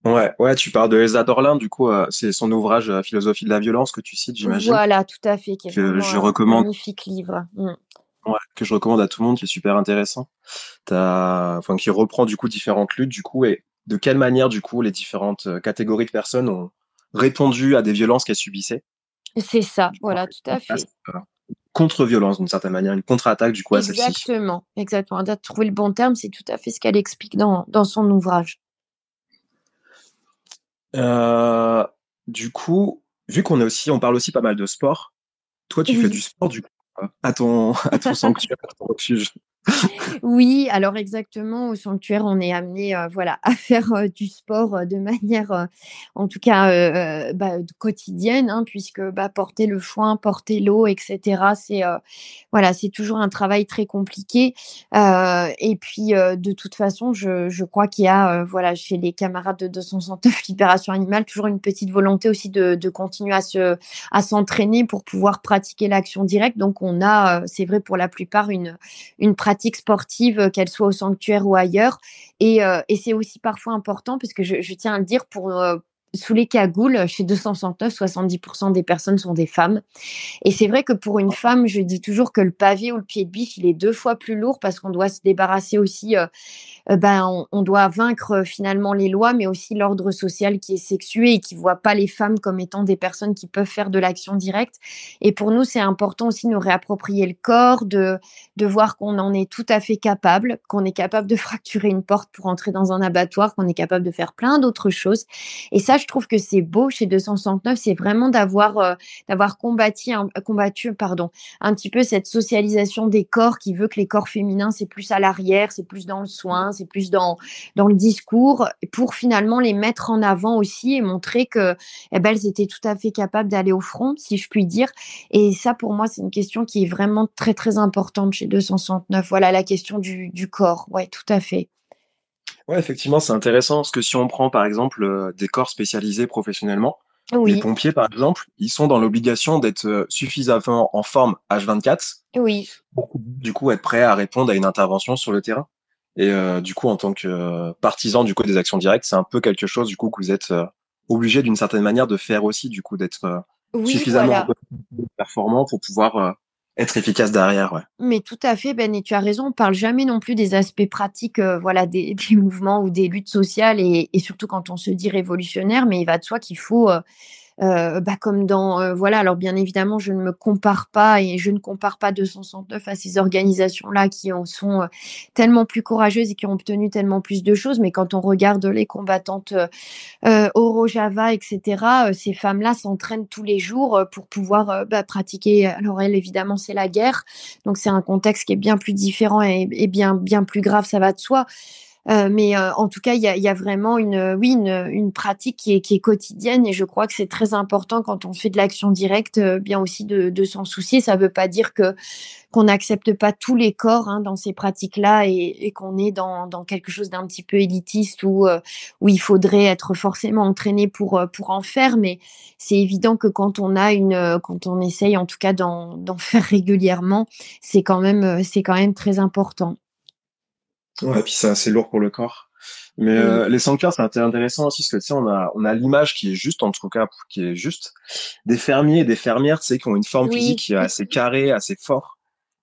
Speaker 1: Ouais, ouais, tu parles de Elsa Dorlin, du coup, euh, c'est son ouvrage euh, Philosophie de la violence que tu cites, j'imagine.
Speaker 3: Voilà, tout à fait.
Speaker 1: que je recommande.
Speaker 3: magnifique livre. Mm.
Speaker 1: Ouais, que je recommande à tout le monde, qui est super intéressant. As, enfin, qui reprend du coup différentes luttes, du coup, et de quelle manière, du coup, les différentes euh, catégories de personnes ont répondu à des violences qu'elles subissaient.
Speaker 3: C'est ça, voilà, tout à fait
Speaker 1: contre-violence d'une certaine manière, une contre-attaque du coup à
Speaker 3: celle-ci. Exactement, exactement. De trouver le bon terme, c'est tout à fait ce qu'elle explique dans, dans son ouvrage.
Speaker 1: Euh, du coup, vu qu'on est aussi, on parle aussi pas mal de sport. Toi, tu fais du sport du coup à ton, à ton [laughs] sanctuaire, à ton refuge.
Speaker 3: Oui, alors exactement, au sanctuaire, on est amené voilà, à faire du sport de manière, en tout cas, bah, quotidienne, hein, puisque bah, porter le foin, porter l'eau, etc., c'est voilà, toujours un travail très compliqué. et puis, de toute façon, je, je crois qu'il y a voilà, chez les camarades de 269 Libération Animale toujours une petite volonté aussi de, de continuer à, se, à s'entraîner pour pouvoir pratiquer l'action directe. Donc, on a, c'est vrai pour la plupart, une, une pratique sportive, euh, qu'elle soit au sanctuaire ou ailleurs. Et, euh, et c'est aussi parfois important, parce que je, je, tiens à le dire, pour, euh, sous les cagoules, chez 269, 70% des personnes sont des femmes. Et c'est vrai que pour une femme, je dis toujours que le pavé ou le pied de biche, il est deux fois plus lourd parce qu'on doit se débarrasser aussi, euh, euh, ben, on, doit vaincre euh, finalement les lois, mais aussi l'ordre social qui est sexué et qui voit pas les femmes comme étant des personnes qui peuvent faire de l'action directe. Et pour nous, c'est important aussi de nous réapproprier le corps, de, de voir qu'on en est tout à fait capable, qu'on est capable de fracturer une porte pour entrer dans un abattoir, qu'on est capable de faire plein d'autres choses. Et ça, je trouve que c'est beau chez 269, c'est vraiment d'avoir euh, d'avoir combattu, un, combattu pardon, un petit peu cette socialisation des corps qui veut que les corps féminins, c'est plus à l'arrière, c'est plus dans le soin, c'est plus dans, dans le discours, pour finalement les mettre en avant aussi et montrer que eh ben, elles étaient tout à fait capables d'aller au front, si je puis dire. Et ça, pour moi, c'est une question qui est vraiment très, très importante chez 269. Voilà la question du, du corps. Ouais, tout à fait.
Speaker 1: Ouais, effectivement, c'est intéressant parce que si on prend par exemple euh, des corps spécialisés professionnellement, les pompiers par exemple, ils sont dans l'obligation d'être euh, suffisamment en forme H24
Speaker 3: oui.
Speaker 1: pour du coup être prêts à répondre à une intervention sur le terrain. Et euh, du coup, en tant que partisan du coup des actions directes, c'est un peu quelque chose du coup que vous êtes obligé d'une certaine manière de faire aussi, du coup d'être suffisamment performant pour pouvoir être efficace derrière. Ouais.
Speaker 3: Mais tout à fait, Ben, et tu as raison, on parle jamais non plus des aspects pratiques euh, voilà, des, [laughs] mouvements ou des luttes sociales, et, et, surtout quand on se dit révolutionnaire, mais il va de soi qu'il faut... Euh, euh, bah, comme dans euh, voilà alors bien évidemment je ne me compare pas et je ne compare pas 269 à ces organisations là qui en sont euh, tellement plus courageuses et qui ont obtenu tellement plus de choses. Mais quand on regarde les combattantes euh, au Java etc ces femmes là s'entraînent tous les jours pour pouvoir bah, pratiquer. Alors elle évidemment c'est la guerre. Donc c'est un contexte qui est bien plus différent et, et bien bien plus grave ça va de soi Euh, mais euh, en tout cas, il y a, y a, vraiment une, oui, une, une pratique qui est, qui est, quotidienne et je crois que c'est très important quand on fait de l'action directe, euh, bien aussi de, de s'en soucier. Ça ne veut pas dire que qu'on n'accepte pas tous les corps hein, dans ces pratiques-là et, et qu'on est dans, dans, quelque chose d'un petit peu élitiste où, où il faudrait être forcément entraîné pour, pour en faire. Mais c'est évident que quand on a une, quand on essaye en tout cas d'en faire [laughs] régulièrement, c'est quand même, c'est quand même très important.
Speaker 1: Ouais, et puis c'est assez lourd pour le corps. Mais euh, les sanctuaires, c'est intéressant aussi parce que tu sais, on a on a l'image qui est juste en tout cas qui est juste des fermiers et des fermières, tu sais, qui ont une forme physique qui est assez carrée, assez fort.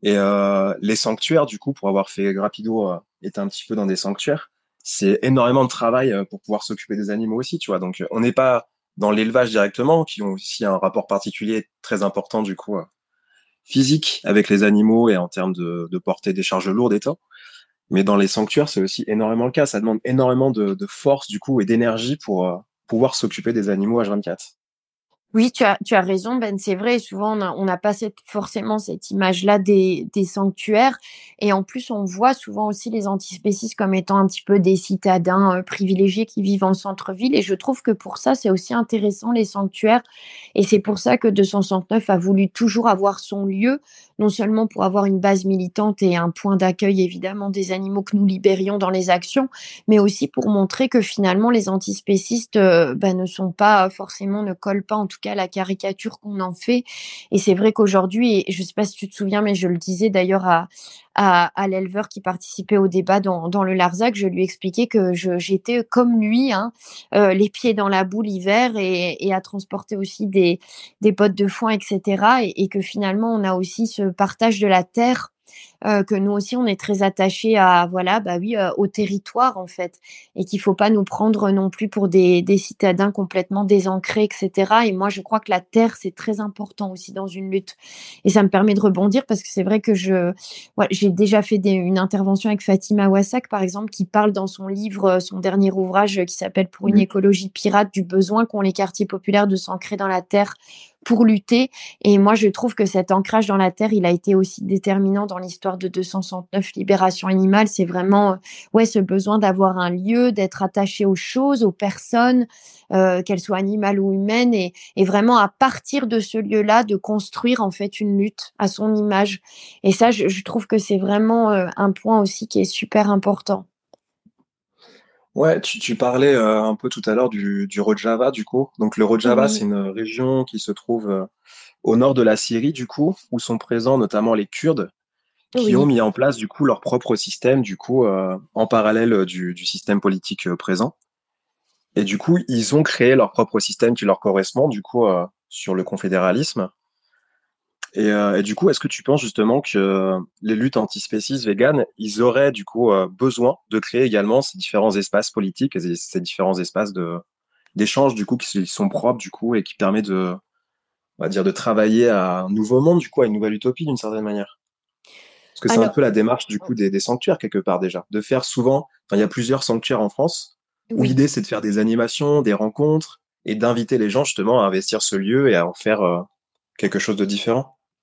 Speaker 1: Et euh, les sanctuaires, du coup, pour avoir fait Rapido, euh, est un petit peu dans des sanctuaires. C'est énormément de travail euh, pour pouvoir s'occuper des animaux aussi, tu vois. Donc, on n'est pas dans l'élevage directement, qui ont aussi un rapport particulier très important du coup physique avec les animaux et en termes de, de porter des charges lourdes et tout. Mais dans les sanctuaires, c'est aussi énormément le cas. Ça demande énormément de, force du coup et d'énergie pour euh, pouvoir s'occuper des animaux H24.
Speaker 3: Oui, tu as, tu as raison, Ben, c'est vrai. Souvent, on n'a pas forcément cette image-là des, des, sanctuaires. Et en plus, on voit souvent aussi les antispécistes comme étant un petit peu des citadins euh, privilégiés qui vivent en centre-ville. Et je trouve que pour ça, c'est aussi intéressant, les sanctuaires. Et c'est pour ça que 269 a voulu toujours avoir son lieu, non seulement pour avoir une base militante et un point d'accueil, évidemment, des animaux que nous libérions dans les actions, mais aussi pour montrer que finalement, les antispécistes euh, ben, ne sont pas forcément, ne collent pas en tout cas la caricature qu'on en fait. Et c'est vrai qu'aujourd'hui, et je ne sais pas si tu te souviens, mais je le disais d'ailleurs à, à, l'éleveur qui participait au débat dans, le Larzac, je lui expliquais que j'étais comme lui, hein, euh, les pieds dans la boue l'hiver et, et, à transporter aussi des, des bottes de foin, etc. Et, et, que finalement, on a aussi ce partage de la terre euh, que nous aussi on est très attachés à voilà bah oui euh, au territoire en fait et qu'il faut pas nous prendre non plus pour des, des, citadins complètement désancrés etc et moi je crois que la terre c'est très important aussi dans une lutte. Et ça me permet de rebondir parce que c'est vrai que je j'ai déjà fait des, une intervention avec Fatima Wassak par exemple qui parle dans son livre euh, son dernier ouvrage qui s'appelle pour une écologie pirate du besoin qu'ont les quartiers populaires de s'ancrer dans la terre pour lutter. Et moi, je trouve que cet ancrage dans la terre, il a été aussi déterminant dans l'histoire de 269 Libération animale. C'est vraiment, euh, ouais, ce besoin d'avoir un lieu, d'être attaché aux choses, aux personnes, euh, qu'elles soient animales ou humaines, et, et, vraiment à partir de ce lieu-là, de construire en fait une lutte à son image. Et ça, je, je trouve que c'est vraiment euh, un point aussi qui est super important.
Speaker 1: Ouais, tu, tu parlais euh, un peu tout à l'heure du, du Rojava, du coup. Donc le Rojava, c'est une région qui se trouve euh, au nord de la Syrie, du coup, où sont présents notamment les Kurdes, qui ont mis en place du coup leur propre système, du coup, euh, en parallèle du, du système politique présent. Et du coup, ils ont créé leur propre système qui leur correspond, du coup, sur le confédéralisme. Et, euh, et, du coup, est-ce que tu penses justement que les luttes antispécistes véganes, ils auraient du coup euh, besoin de créer également ces différents espaces politiques et ces différents espaces de d'échange du coup qui sont propres du coup et qui permettent de on va dire de travailler à un nouveau monde du coup à une nouvelle utopie d'une certaine manière? Parce que c'est un peu la démarche du coup des, des, sanctuaires quelque part déjà. De faire souvent il y a plusieurs sanctuaires en France où l'idée c'est de faire des animations des rencontres et d'inviter les gens justement à investir ce lieu et à en faire euh, quelque chose de différent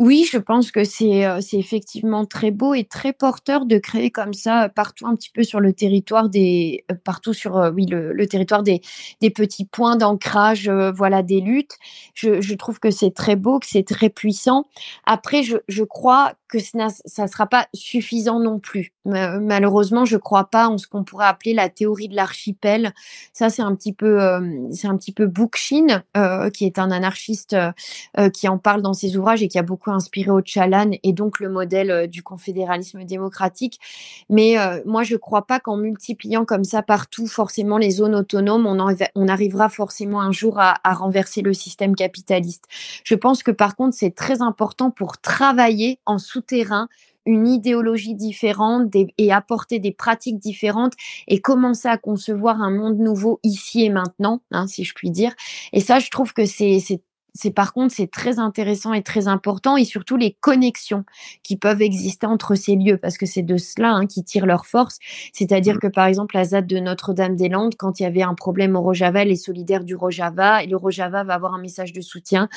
Speaker 3: oui, je pense que c'est c'est effectivement très beau et très porteur de créer comme ça partout un petit peu sur le territoire des partout sur oui le, territoire des, des petits points d'ancrage voilà des luttes. Je, trouve que c'est très beau, que c'est très puissant. Après, je, je crois que ça ne sera pas suffisant non plus. Malheureusement, je crois pas en ce qu'on pourrait appeler la théorie de l'archipel. Ça, c'est un petit peu, c'est un petit peu Bookchin, euh, qui est un anarchiste euh, qui en parle dans ses ouvrages et qui a beaucoup inspiré Ocalan et donc le modèle euh, du confédéralisme démocratique. Mais euh, moi, je ne crois pas qu'en multipliant comme ça partout forcément les zones autonomes, on, arrivera forcément un jour à, à, renverser le système capitaliste. Je pense que par contre, c'est très important pour travailler en souterrain une idéologie différente et apporter des pratiques différentes et commencer à concevoir un monde nouveau ici et maintenant, hein, si je puis dire. Et ça, je trouve que c'est c'est par contre c'est très intéressant et très important et surtout les connexions qui peuvent exister entre ces lieux parce que c'est de cela hein, qui tire leur force. C'est-à-dire mmh. que par exemple la ZAD de Notre-Dame-des-Landes, quand il y avait un problème au Rojava, les solidaires du Rojava et le Rojava va avoir un message de soutien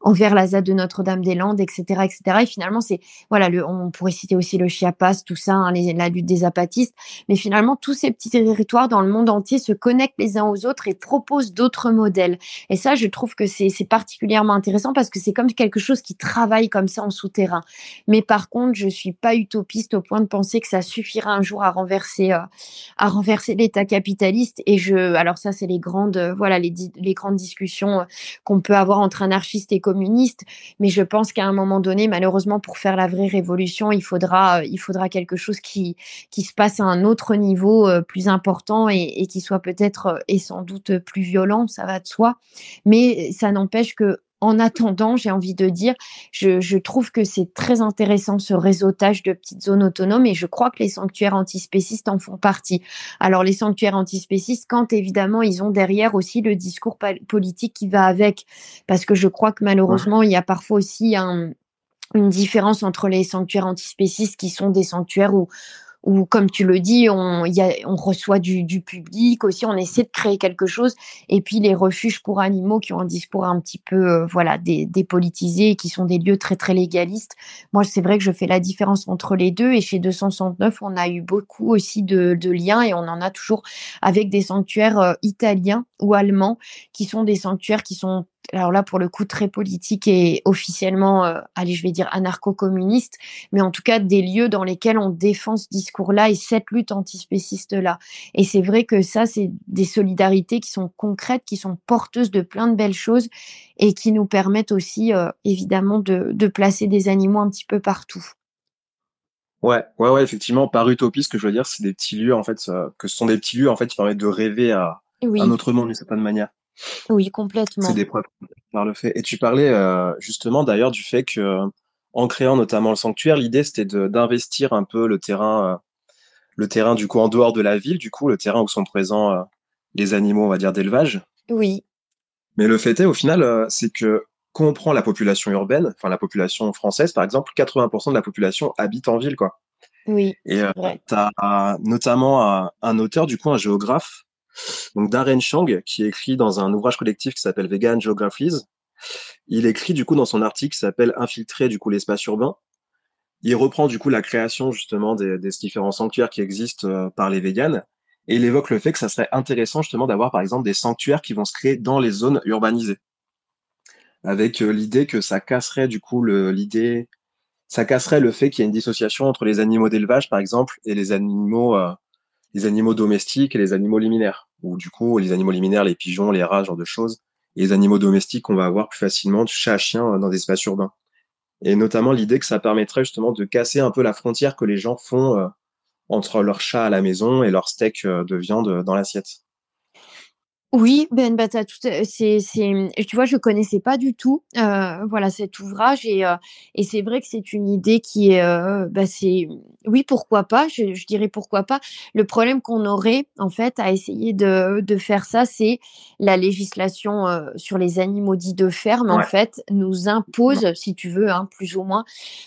Speaker 3: envers la ZAD de Notre-Dame-des-Landes, etc., etc. Et finalement c'est voilà, le, on pourrait citer aussi le Chiapas, tout ça, hein, la lutte des apatistes, mais finalement tous ces petits territoires dans le monde entier se connectent les uns aux autres et proposent d'autres modèles. Et ça, je trouve que c'est particulièrement particulièrement intéressant parce que c'est comme quelque chose qui travaille comme ça en souterrain. Mais par contre, je suis pas utopiste au point de penser que ça suffira un jour à renverser, euh, renverser l'État capitaliste. Et je, alors ça, c'est les grandes, euh, voilà, les, grandes discussions euh, qu'on peut avoir entre anarchistes et communistes. Mais je pense qu'à un moment donné, malheureusement, pour faire la vraie révolution, il faudra, il faudra quelque chose qui, qui se passe à un autre niveau plus important et qui soit peut-être et sans doute plus violent, ça va de soi. Mais ça n'empêche que en attendant, j'ai envie de dire, je, trouve que c'est très intéressant ce réseautage de petites zones autonomes et je crois que les sanctuaires antispécistes en font partie. Alors les sanctuaires antispécistes, quand évidemment ils ont derrière aussi le discours politique qui va avec, parce que je crois que malheureusement il y a parfois aussi une différence entre les sanctuaires antispécistes qui sont des sanctuaires où où, comme tu le dis, on, y a, on reçoit du, du, public aussi, on essaie de créer quelque chose. Et puis les refuges pour animaux qui ont un discours un petit peu euh, voilà dépolitisé et qui sont des lieux très très légalistes. Moi, c'est vrai que je fais la différence entre les deux. Et chez 269, on a eu beaucoup aussi de, de liens et on en a toujours avec des sanctuaires euh, italiens ou allemands qui sont des sanctuaires qui sont alors là pour le coup très politique et officiellement, euh, allez je vais dire anarcho-communiste, mais en tout cas des lieux dans lesquels on défend ce discours-là et cette lutte antispéciste-là. Et c'est vrai que ça, c'est des solidarités qui sont concrètes, qui sont porteuses de plein de belles choses et qui nous permettent aussi euh, évidemment de, de placer des animaux un petit peu partout.
Speaker 1: Ouais, ouais, ouais, effectivement, par utopie, ce que je veux dire, c'est des petits lieux, en fait, que ce sont des petits lieux, en fait, qui permettent de rêver à un autre monde d'une certaine manière.
Speaker 3: Oui, complètement.
Speaker 1: C'est des preuves par le fait. Et tu parlais euh, justement d'ailleurs du fait que, en créant notamment le sanctuaire, l'idée c'était d'investir un peu le terrain, euh, le terrain du coup en dehors de la ville, du coup le terrain où sont présents euh, les animaux, on va dire d'élevage.
Speaker 3: Oui.
Speaker 1: Mais le fait est, au final, c'est que quand on prend la population urbaine, enfin la population française par exemple, 80% de la population habite en ville, quoi.
Speaker 3: Oui.
Speaker 1: Et tu as notamment un, un, auteur, du coup un géographe, donc Darren Chang, qui écrit dans un ouvrage collectif qui s'appelle Vegan Geographies, il écrit du coup dans son article qui s'appelle Infiltrer du coup l'espace urbain. Il reprend du coup la création justement des, différents sanctuaires qui existent euh, par les véganes. Et il évoque le fait que ça serait intéressant justement d'avoir par exemple des sanctuaires qui vont se créer dans les zones urbanisées, avec euh, l'idée que ça casserait du coup l'idée, ça casserait le fait qu'il y a une dissociation entre les animaux d'élevage par exemple et les animaux euh, les animaux domestiques et les animaux liminaires. Ou du coup, les animaux liminaires, les pigeons, les rats, ce genre de choses. Et les animaux domestiques qu'on va avoir plus facilement, chat à chien, dans des espaces urbains. Et notamment l'idée que ça permettrait justement de casser un peu la frontière que les gens font euh, entre leur chat à la maison et leur steak euh, de viande dans l'assiette.
Speaker 3: Oui, Ben Bata, c'est, c'est, tu vois, je connaissais pas du tout, euh, voilà, cet ouvrage et, euh, et c'est vrai que c'est une idée qui est, euh, bah, c'est, oui, pourquoi pas, je, je, dirais pourquoi pas. Le problème qu'on aurait, en fait, à essayer de, de faire ça, c'est la législation euh, sur les animaux dits de ferme, en fait, nous impose, si tu veux, hein, plus ou moins,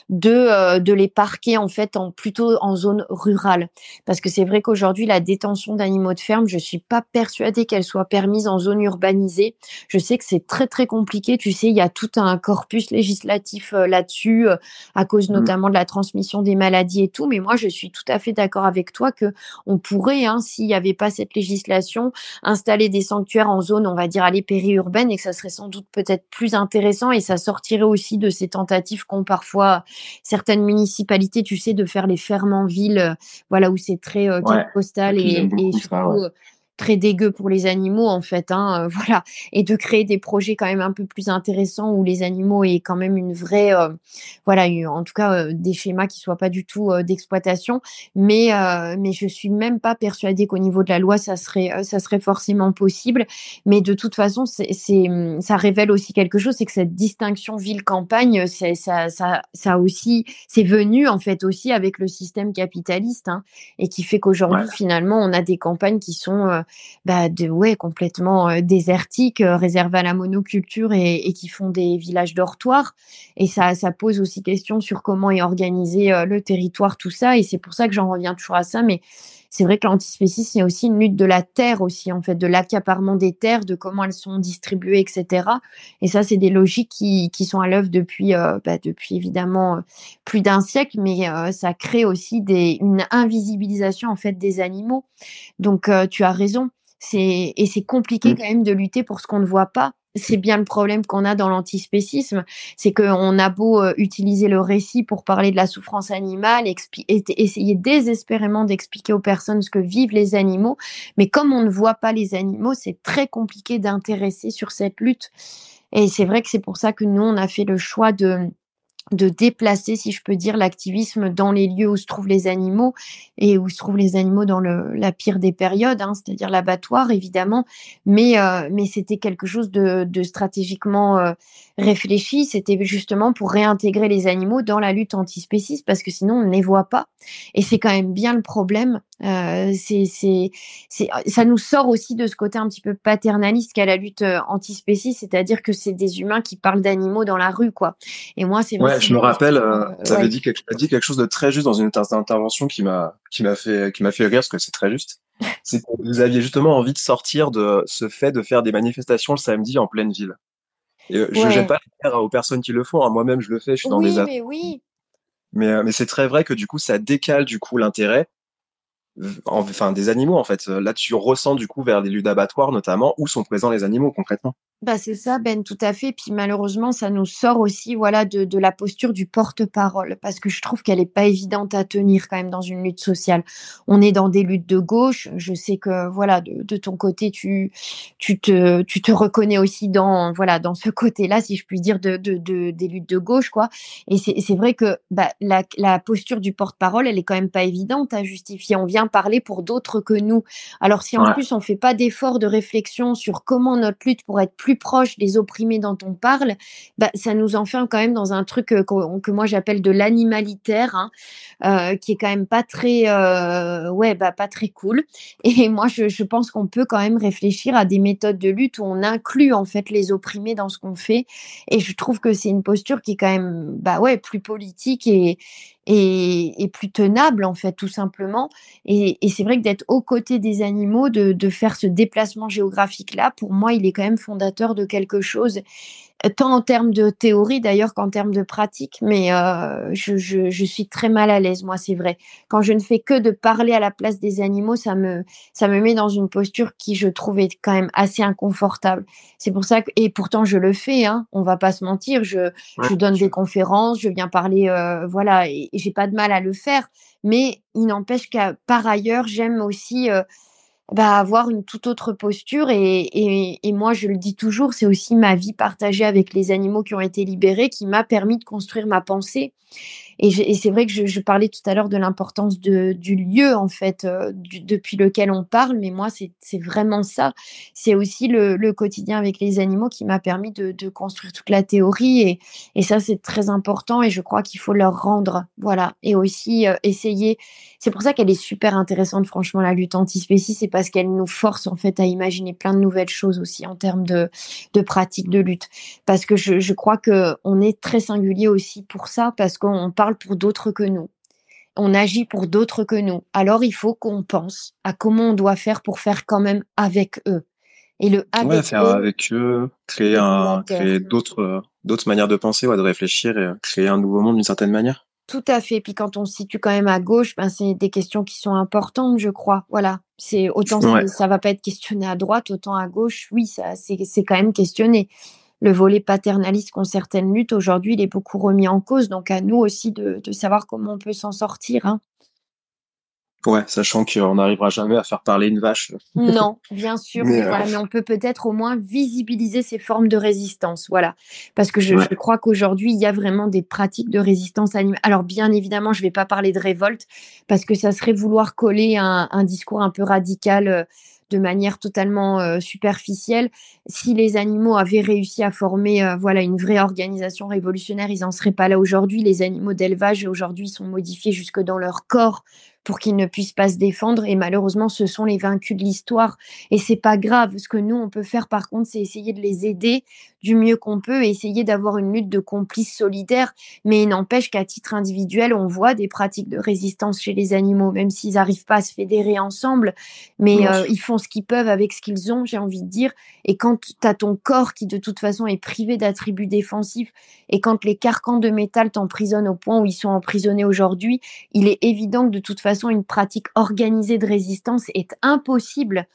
Speaker 3: de, euh, de les parquer, en fait, en plutôt en zone rurale. Parce que c'est vrai qu'aujourd'hui, la détention d'animaux de ferme, je suis pas persuadée qu'elle soit permise en zone urbanisée. Je sais que c'est très très compliqué. Tu sais, il y a tout un corpus législatif euh, là-dessus, euh, à cause mmh. notamment de la transmission des maladies et tout. Mais moi, je suis tout à fait d'accord avec toi que on pourrait, hein, s'il n'y avait pas cette législation, installer des sanctuaires en zone, on va dire, aller périurbaine et que ça serait sans doute peut-être plus intéressant et ça sortirait aussi de ces tentatives qu'ont parfois certaines municipalités, tu sais, de faire les fermes en ville, euh, voilà, où c'est très postal et, et surtout, très dégueu pour les animaux en fait hein, euh, [laughs] voilà. Et de créer des projets quand même un peu plus intéressants où les animaux aient quand même une vraie euh, voilà en tout cas euh, des schémas qui soient pas du tout d'exploitation. Mais mais je suis même pas persuadée qu'au niveau de la loi ça serait ça serait forcément possible. Mais de toute façon c'est ça révèle aussi quelque chose c'est que cette distinction ville campagne c'est ça ça ça aussi c'est venu en fait aussi avec le système capitaliste hein, et qui fait qu'aujourd'hui finalement on a des campagnes qui sont bah, de, ouais, complètement désertiques, réservés à la monoculture et, et, qui font des villages dortoirs. Et ça, ça pose aussi question sur comment est organisé le territoire, tout ça. Et c'est pour ça que j'en reviens toujours à ça. Mais c'est vrai que l'antispécisme, il y a aussi une lutte de la terre aussi, en fait, de l'accaparement des terres, de comment elles sont distribuées, etc. Et ça, c'est des logiques qui, qui sont à l'œuvre depuis, euh, bah, depuis évidemment euh, plus d'un siècle, mais euh, ça crée aussi des, une invisibilisation, en fait, des animaux. Donc, tu as raison. C'est, et c'est compliqué mmh. quand même de lutter pour ce qu'on ne voit pas c'est bien le problème qu'on a dans l'antispécisme, c'est qu'on a beau euh, utiliser le récit pour parler de la souffrance animale, essayer désespérément d'expliquer aux personnes ce que vivent les animaux, mais comme on ne voit pas les animaux, c'est très compliqué d'intéresser sur cette lutte. Et c'est vrai que c'est pour ça que nous, on a fait le choix de de déplacer, si je peux dire, l'activisme dans les lieux où se trouvent les animaux et où se trouvent les animaux dans la pire des périodes, hein, c'est-à-dire l'abattoir évidemment, mais euh, mais c'était quelque chose de, de stratégiquement euh, réfléchi, c'était justement pour réintégrer les animaux dans la lutte antispéciste parce que sinon on ne les voit pas et c'est quand même bien le problème. Euh, c'est c'est ça nous sort aussi de ce côté un petit peu paternaliste qu'a la lutte antispéciste, c'est-à-dire que c'est des humains qui parlent d'animaux dans la rue quoi. Et moi c'est
Speaker 1: je me rappelle, euh, tu avais dit, quelque, dit quelque chose de très juste dans une intervention qui m'a qui m'a fait qui m'a fait rire parce que c'est très juste. C'est que vous aviez justement envie de sortir de ce fait de faire des manifestations le samedi en pleine ville. Et je jette pas la aux personnes qui le font. Hein. Moi-même, je le fais. Je suis dans
Speaker 3: oui,
Speaker 1: des.
Speaker 3: Mais oui.
Speaker 1: Mais, mais c'est très vrai que du coup, ça décale du coup l'intérêt enfin des animaux en fait. Là, tu ressens du coup vers les lieux d'abattoir notamment où sont présents les animaux concrètement.
Speaker 3: Bah c'est ça, Ben, tout à fait. Puis malheureusement, ça nous sort aussi, voilà, de, de la posture du porte-parole, parce que je trouve qu'elle est pas évidente à tenir quand même dans une lutte sociale. On est dans des luttes de gauche. Je sais que, voilà, de, de ton côté, tu, tu te, tu te reconnais aussi dans, voilà, dans ce côté-là, si je puis dire, de, de, de des luttes de gauche, quoi. Et c'est vrai que, bah, la, la posture du porte-parole, elle est quand même pas évidente à justifier. On vient parler pour d'autres que nous. Alors si en plus on fait pas d'effort de réflexion sur comment notre lutte pourrait être plus proche des opprimés dont on parle, bah, ça nous enferme quand même dans un truc euh, que, moi j'appelle de l'animalitaire, hein, euh, qui est quand même pas très, euh, bah, cool. Et [laughs] moi je, pense qu'on peut quand même réfléchir à des méthodes de lutte où on inclut en fait les opprimés dans ce qu'on fait. Et je trouve que c'est une posture qui est quand même, bah plus politique et, et, plus tenable en fait tout simplement. Et, c'est vrai que d'être aux côtés des animaux, de, de faire ce déplacement géographique là, pour moi, il est quand même fondateur de quelque chose tant en termes de théorie d'ailleurs qu'en termes de pratique, mais euh, je, je, je, suis très mal à l'aise, moi, c'est vrai. Quand je ne fais que de parler à la place des animaux, ça me, ça me met dans une posture qui, je trouve, est quand même assez inconfortable. C'est pour ça que, et pourtant, je le fais, hein, on va pas se mentir, je, je donne des conférences, je viens parler, euh, voilà, et, et j'ai pas de mal à le faire, mais il n'empêche qu'à par ailleurs, j'aime aussi. Euh, bah, avoir une toute autre posture. Et, et, et moi, je le dis toujours, c'est aussi ma vie partagée avec les animaux qui ont été libérés qui m'a permis de construire ma pensée. Et, c'est vrai que je, parlais tout à l'heure de l'importance du lieu, en fait, euh, depuis lequel on parle, mais moi, c'est vraiment ça. C'est aussi le, quotidien avec les animaux qui m'a permis de, construire toute la théorie. Et, ça, c'est très important et je crois qu'il faut leur rendre. Voilà. Et aussi euh, essayer. C'est pour ça qu'elle est super intéressante, franchement, la lutte antispécie. C'est parce qu'elle nous force, en fait, à imaginer plein de nouvelles choses aussi en termes de, de pratiques de lutte. Parce que je, je crois qu'on est très singulier aussi pour ça, parce qu'on parle pour d'autres que nous. On agit pour d'autres que nous. Alors il faut qu'on pense à comment on doit faire pour faire quand même avec eux.
Speaker 1: Et le avec faire eux, avec eux, créer un, créer d'autres, d'autres manières de penser, ou de réfléchir et créer un nouveau monde d'une certaine manière.
Speaker 3: Tout à fait. Puis quand on se situe quand même à gauche, ben c'est des questions qui sont importantes, je crois. Voilà. C'est autant ça va pas être questionné à droite, autant à gauche. Oui, ça c'est quand même questionné le volet paternaliste qu'ont certaines luttes, aujourd'hui, il est beaucoup remis en cause. Donc, à nous aussi de, savoir comment on peut s'en sortir. Hein.
Speaker 1: Ouais, sachant qu'on n'arrivera jamais à faire parler une vache.
Speaker 3: Non, [laughs] bien sûr, mais, euh, on peut peut-être au moins visibiliser ces formes de résistance, voilà. Parce que je, crois qu'aujourd'hui, il y a vraiment des pratiques de résistance animale. Alors, bien évidemment, je ne vais pas parler de révolte, parce que ça serait vouloir coller un, un discours un peu radical euh, de manière totalement euh, superficielle. Si les animaux avaient réussi à former euh, voilà une vraie organisation révolutionnaire, ils n'en seraient pas là aujourd'hui. Les animaux d'élevage aujourd'hui sont modifiés jusque dans leur corps pour qu'ils ne puissent pas se défendre. Et malheureusement, ce sont les vaincus de l'histoire. Et c'est pas grave. Ce que nous, on peut faire, par contre, c'est essayer de les aider du mieux qu'on peut et essayer d'avoir une lutte de complices solidaires. Mais il n'empêche qu'à titre individuel, on voit des pratiques de résistance chez les animaux, même s'ils n'arrivent pas à se fédérer ensemble. Mais euh, ils font ce qu'ils peuvent avec ce qu'ils ont, j'ai envie de dire. Et quand tu as ton corps qui, de toute façon, est privé d'attributs défensifs, et quand les carcans de métal t'emprisonnent au point où ils sont emprisonnés aujourd'hui, il est évident que de toute façon, une pratique organisée de résistance est impossible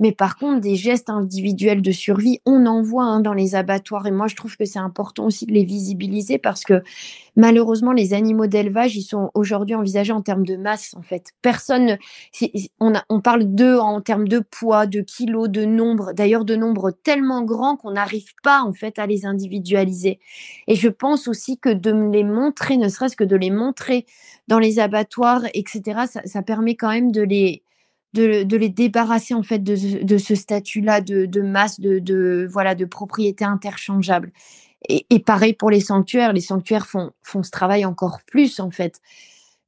Speaker 3: mais par contre, des gestes individuels de survie, on en voit hein, dans les abattoirs. Et moi, je trouve que c'est important aussi de les visibiliser parce que malheureusement, les animaux d'élevage, ils sont aujourd'hui envisagés en termes de masse, en fait. Personne, on, on parle d'eux en termes de poids, de kilos, de nombre, d'ailleurs de nombre tellement grand qu'on n'arrive pas, en fait, à les individualiser. Et je pense aussi que de les montrer, ne serait-ce que de les montrer dans les abattoirs, etc., ça, ça permet quand même de les de, les débarrasser en fait de, ce statut-là de, masse, de, voilà, de propriété interchangeable. Et, pareil pour les sanctuaires. Les sanctuaires font, font ce travail encore plus en fait,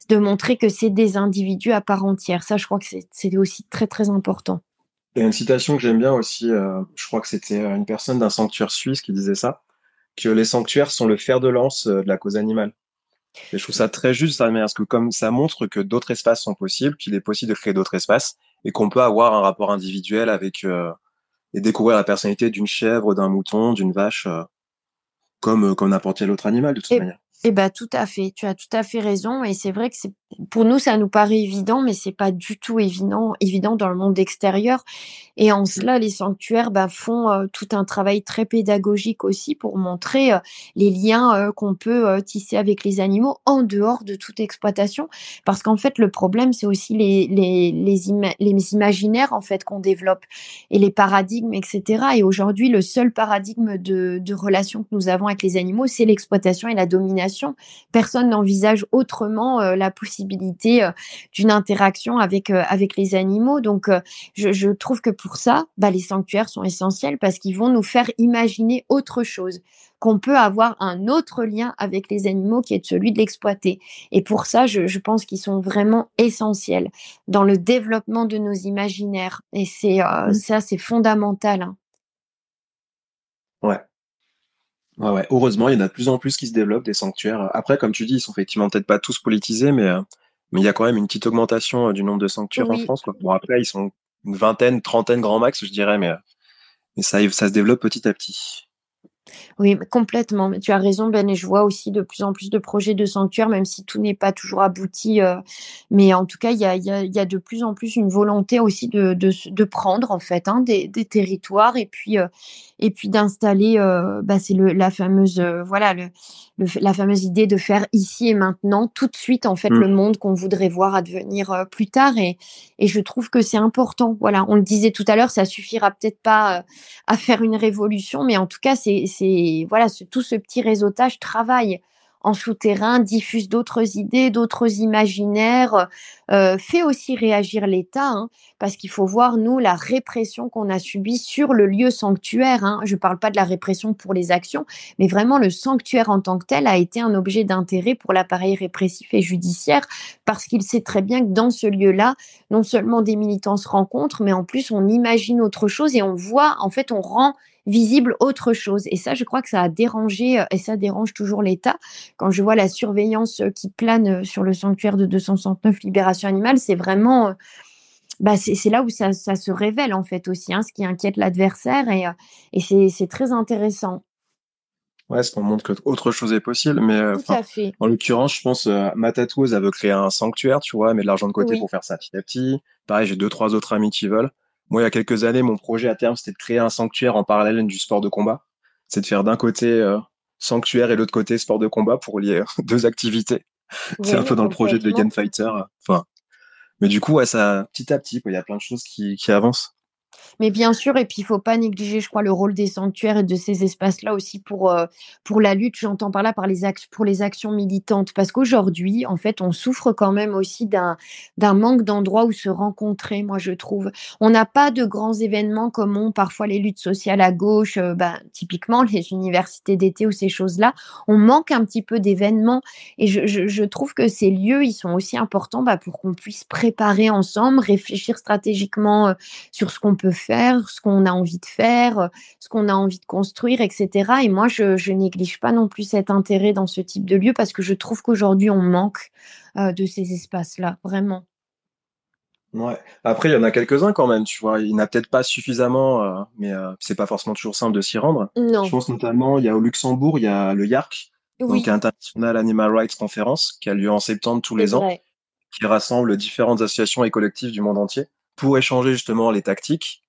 Speaker 3: de montrer que c'est des individus à part entière. Ça, je crois que c'est aussi très très important.
Speaker 1: Il y a une citation que j'aime bien aussi. Euh, je crois que c'était une personne d'un sanctuaire suisse qui disait ça, que les sanctuaires sont le fer de lance euh, de la cause animale. Et je trouve ça très juste, ça, parce que comme ça montre que d'autres espaces sont possibles, qu'il est possible de créer d'autres espaces, et qu'on peut avoir un rapport individuel avec euh, et découvrir la personnalité d'une chèvre, d'un mouton, d'une vache, euh, comme euh, comme n'importe quel autre animal de toute manière.
Speaker 3: Eh ben tout à fait, tu as tout à fait raison et c'est vrai que c'est pour nous ça nous paraît évident mais c'est pas du tout évident évident dans le monde extérieur. Et en cela les sanctuaires bah, font euh, tout un travail très pédagogique aussi pour montrer euh, les liens euh, qu'on peut tisser avec les animaux en dehors de toute exploitation. Parce qu'en fait le problème c'est aussi les les les, les imaginaires en fait qu'on développe et les paradigmes etc et aujourd'hui le seul paradigme de de relation que nous avons avec les animaux c'est l'exploitation et la domination. Personne n'envisage autrement la possibilité euh, d'une interaction avec, euh, avec les animaux. Donc, je, trouve que pour ça, bah, les sanctuaires sont essentiels parce qu'ils vont nous faire imaginer autre chose qu'on peut avoir un autre lien avec les animaux qui est celui de l'exploiter. Et pour ça, je, pense qu'ils sont vraiment essentiels dans le développement de nos imaginaires. Et c'est mmh. ça, c'est fondamental. Hein.
Speaker 1: Ouais. Ouais, ouais. Heureusement, il y en a de plus en plus qui se développent, des sanctuaires. Après, comme tu dis, ils sont effectivement peut-être pas tous politisés, mais, euh, mais il y a quand même une petite augmentation euh, du nombre de sanctuaires en France. Quoi. Bon, après, ils sont une vingtaine, trentaine grand max, je dirais, mais, euh, mais ça, ça se développe petit à petit.
Speaker 3: Oui, complètement. Mais tu as raison, Ben, et je vois aussi de plus en plus de projets de sanctuaires, même si tout n'est pas toujours abouti. Euh, mais en tout cas, il y a, y, a, y a, de plus en plus une volonté aussi de, de, de prendre, en fait, hein, des, des, territoires et puis, euh, et puis d'installer, euh, bah, c'est la fameuse, voilà, le, la fameuse idée de faire ici et maintenant, tout de suite, en fait, le mmh. monde qu'on voudrait voir advenir plus tard. Et, et je trouve que c'est important. Voilà, on le disait tout à l'heure, ça suffira peut-être pas à faire une révolution, mais en tout cas, c'est voilà, tout ce petit réseautage travaille en souterrain, diffuse d'autres idées, d'autres imaginaires, euh, fait aussi réagir l'État, hein, parce qu'il faut voir, nous, la répression qu'on a subie sur le lieu sanctuaire. Hein. Je ne parle pas de la répression pour les actions, mais vraiment le sanctuaire en tant que tel a été un objet d'intérêt pour l'appareil répressif et judiciaire, parce qu'il sait très bien que dans ce lieu-là, non seulement des militants se rencontrent, mais en plus on imagine autre chose et on voit, en fait, on rend visible autre chose. Et ça, je crois que ça a dérangé, euh, et ça dérange toujours l'État. Quand je vois la surveillance euh, qui plane euh, sur le sanctuaire de 269 Libération Animale, c'est vraiment... Bah c'est là où ça, se révèle en fait aussi, hein, ce qui inquiète l'adversaire et, et c'est très intéressant.
Speaker 1: Ouais, ce qu'on montre que autre chose est possible, mais en l'occurrence, je pense euh, ma tatoueuse, elle veut créer un sanctuaire, tu vois, mettre de l'argent de côté pour faire ça petit à petit. Pareil, j'ai deux trois autres amis qui veulent. Moi, il y a quelques années, mon projet à terme, c'était de créer un sanctuaire en parallèle du sport de combat. C'est de faire d'un côté euh, sanctuaire et l'autre côté sport de combat pour lier [laughs] deux activités. c'est un peu dans le projet de Vegan Fighter. Enfin, mais du coup, ouais, ça, petit à petit, il y a plein de choses qui, qui avancent.
Speaker 3: Mais bien sûr, et puis il faut pas négliger, je crois, le rôle des sanctuaires et de ces espaces-là aussi pour, euh, pour la lutte. J'entends par là par les pour les actions militantes. Parce qu'aujourd'hui, en fait, on souffre quand même aussi d'un manque d'endroits où se rencontrer, moi, je trouve. On n'a pas de grands événements comme ont parfois les luttes sociales à gauche, euh, ben, typiquement les universités d'été ou ces choses-là. On manque un petit peu d'événements. Et je, je, trouve que ces lieux, ils sont aussi importants bah, pour qu'on puisse préparer ensemble, réfléchir stratégiquement euh, sur ce qu'on peut faire ce qu'on a envie de faire, ce qu'on a envie de construire, etc. Et moi, je, je néglige pas non plus cet intérêt dans ce type de lieu parce que je trouve qu'aujourd'hui, on manque euh, de ces espaces-là, vraiment.
Speaker 1: Ouais. Après, il y en a quelques-uns quand même, tu vois. Il n'y en a peut-être pas suffisamment, euh, mais euh, c'est pas forcément toujours simple de s'y rendre.
Speaker 3: Non.
Speaker 1: Je pense notamment, il y a au Luxembourg, il y a le YARC, donc International Animal Rights Conference, qui a lieu en septembre tous les ans, qui rassemble différentes associations et collectifs du monde entier pour échanger justement les tactiques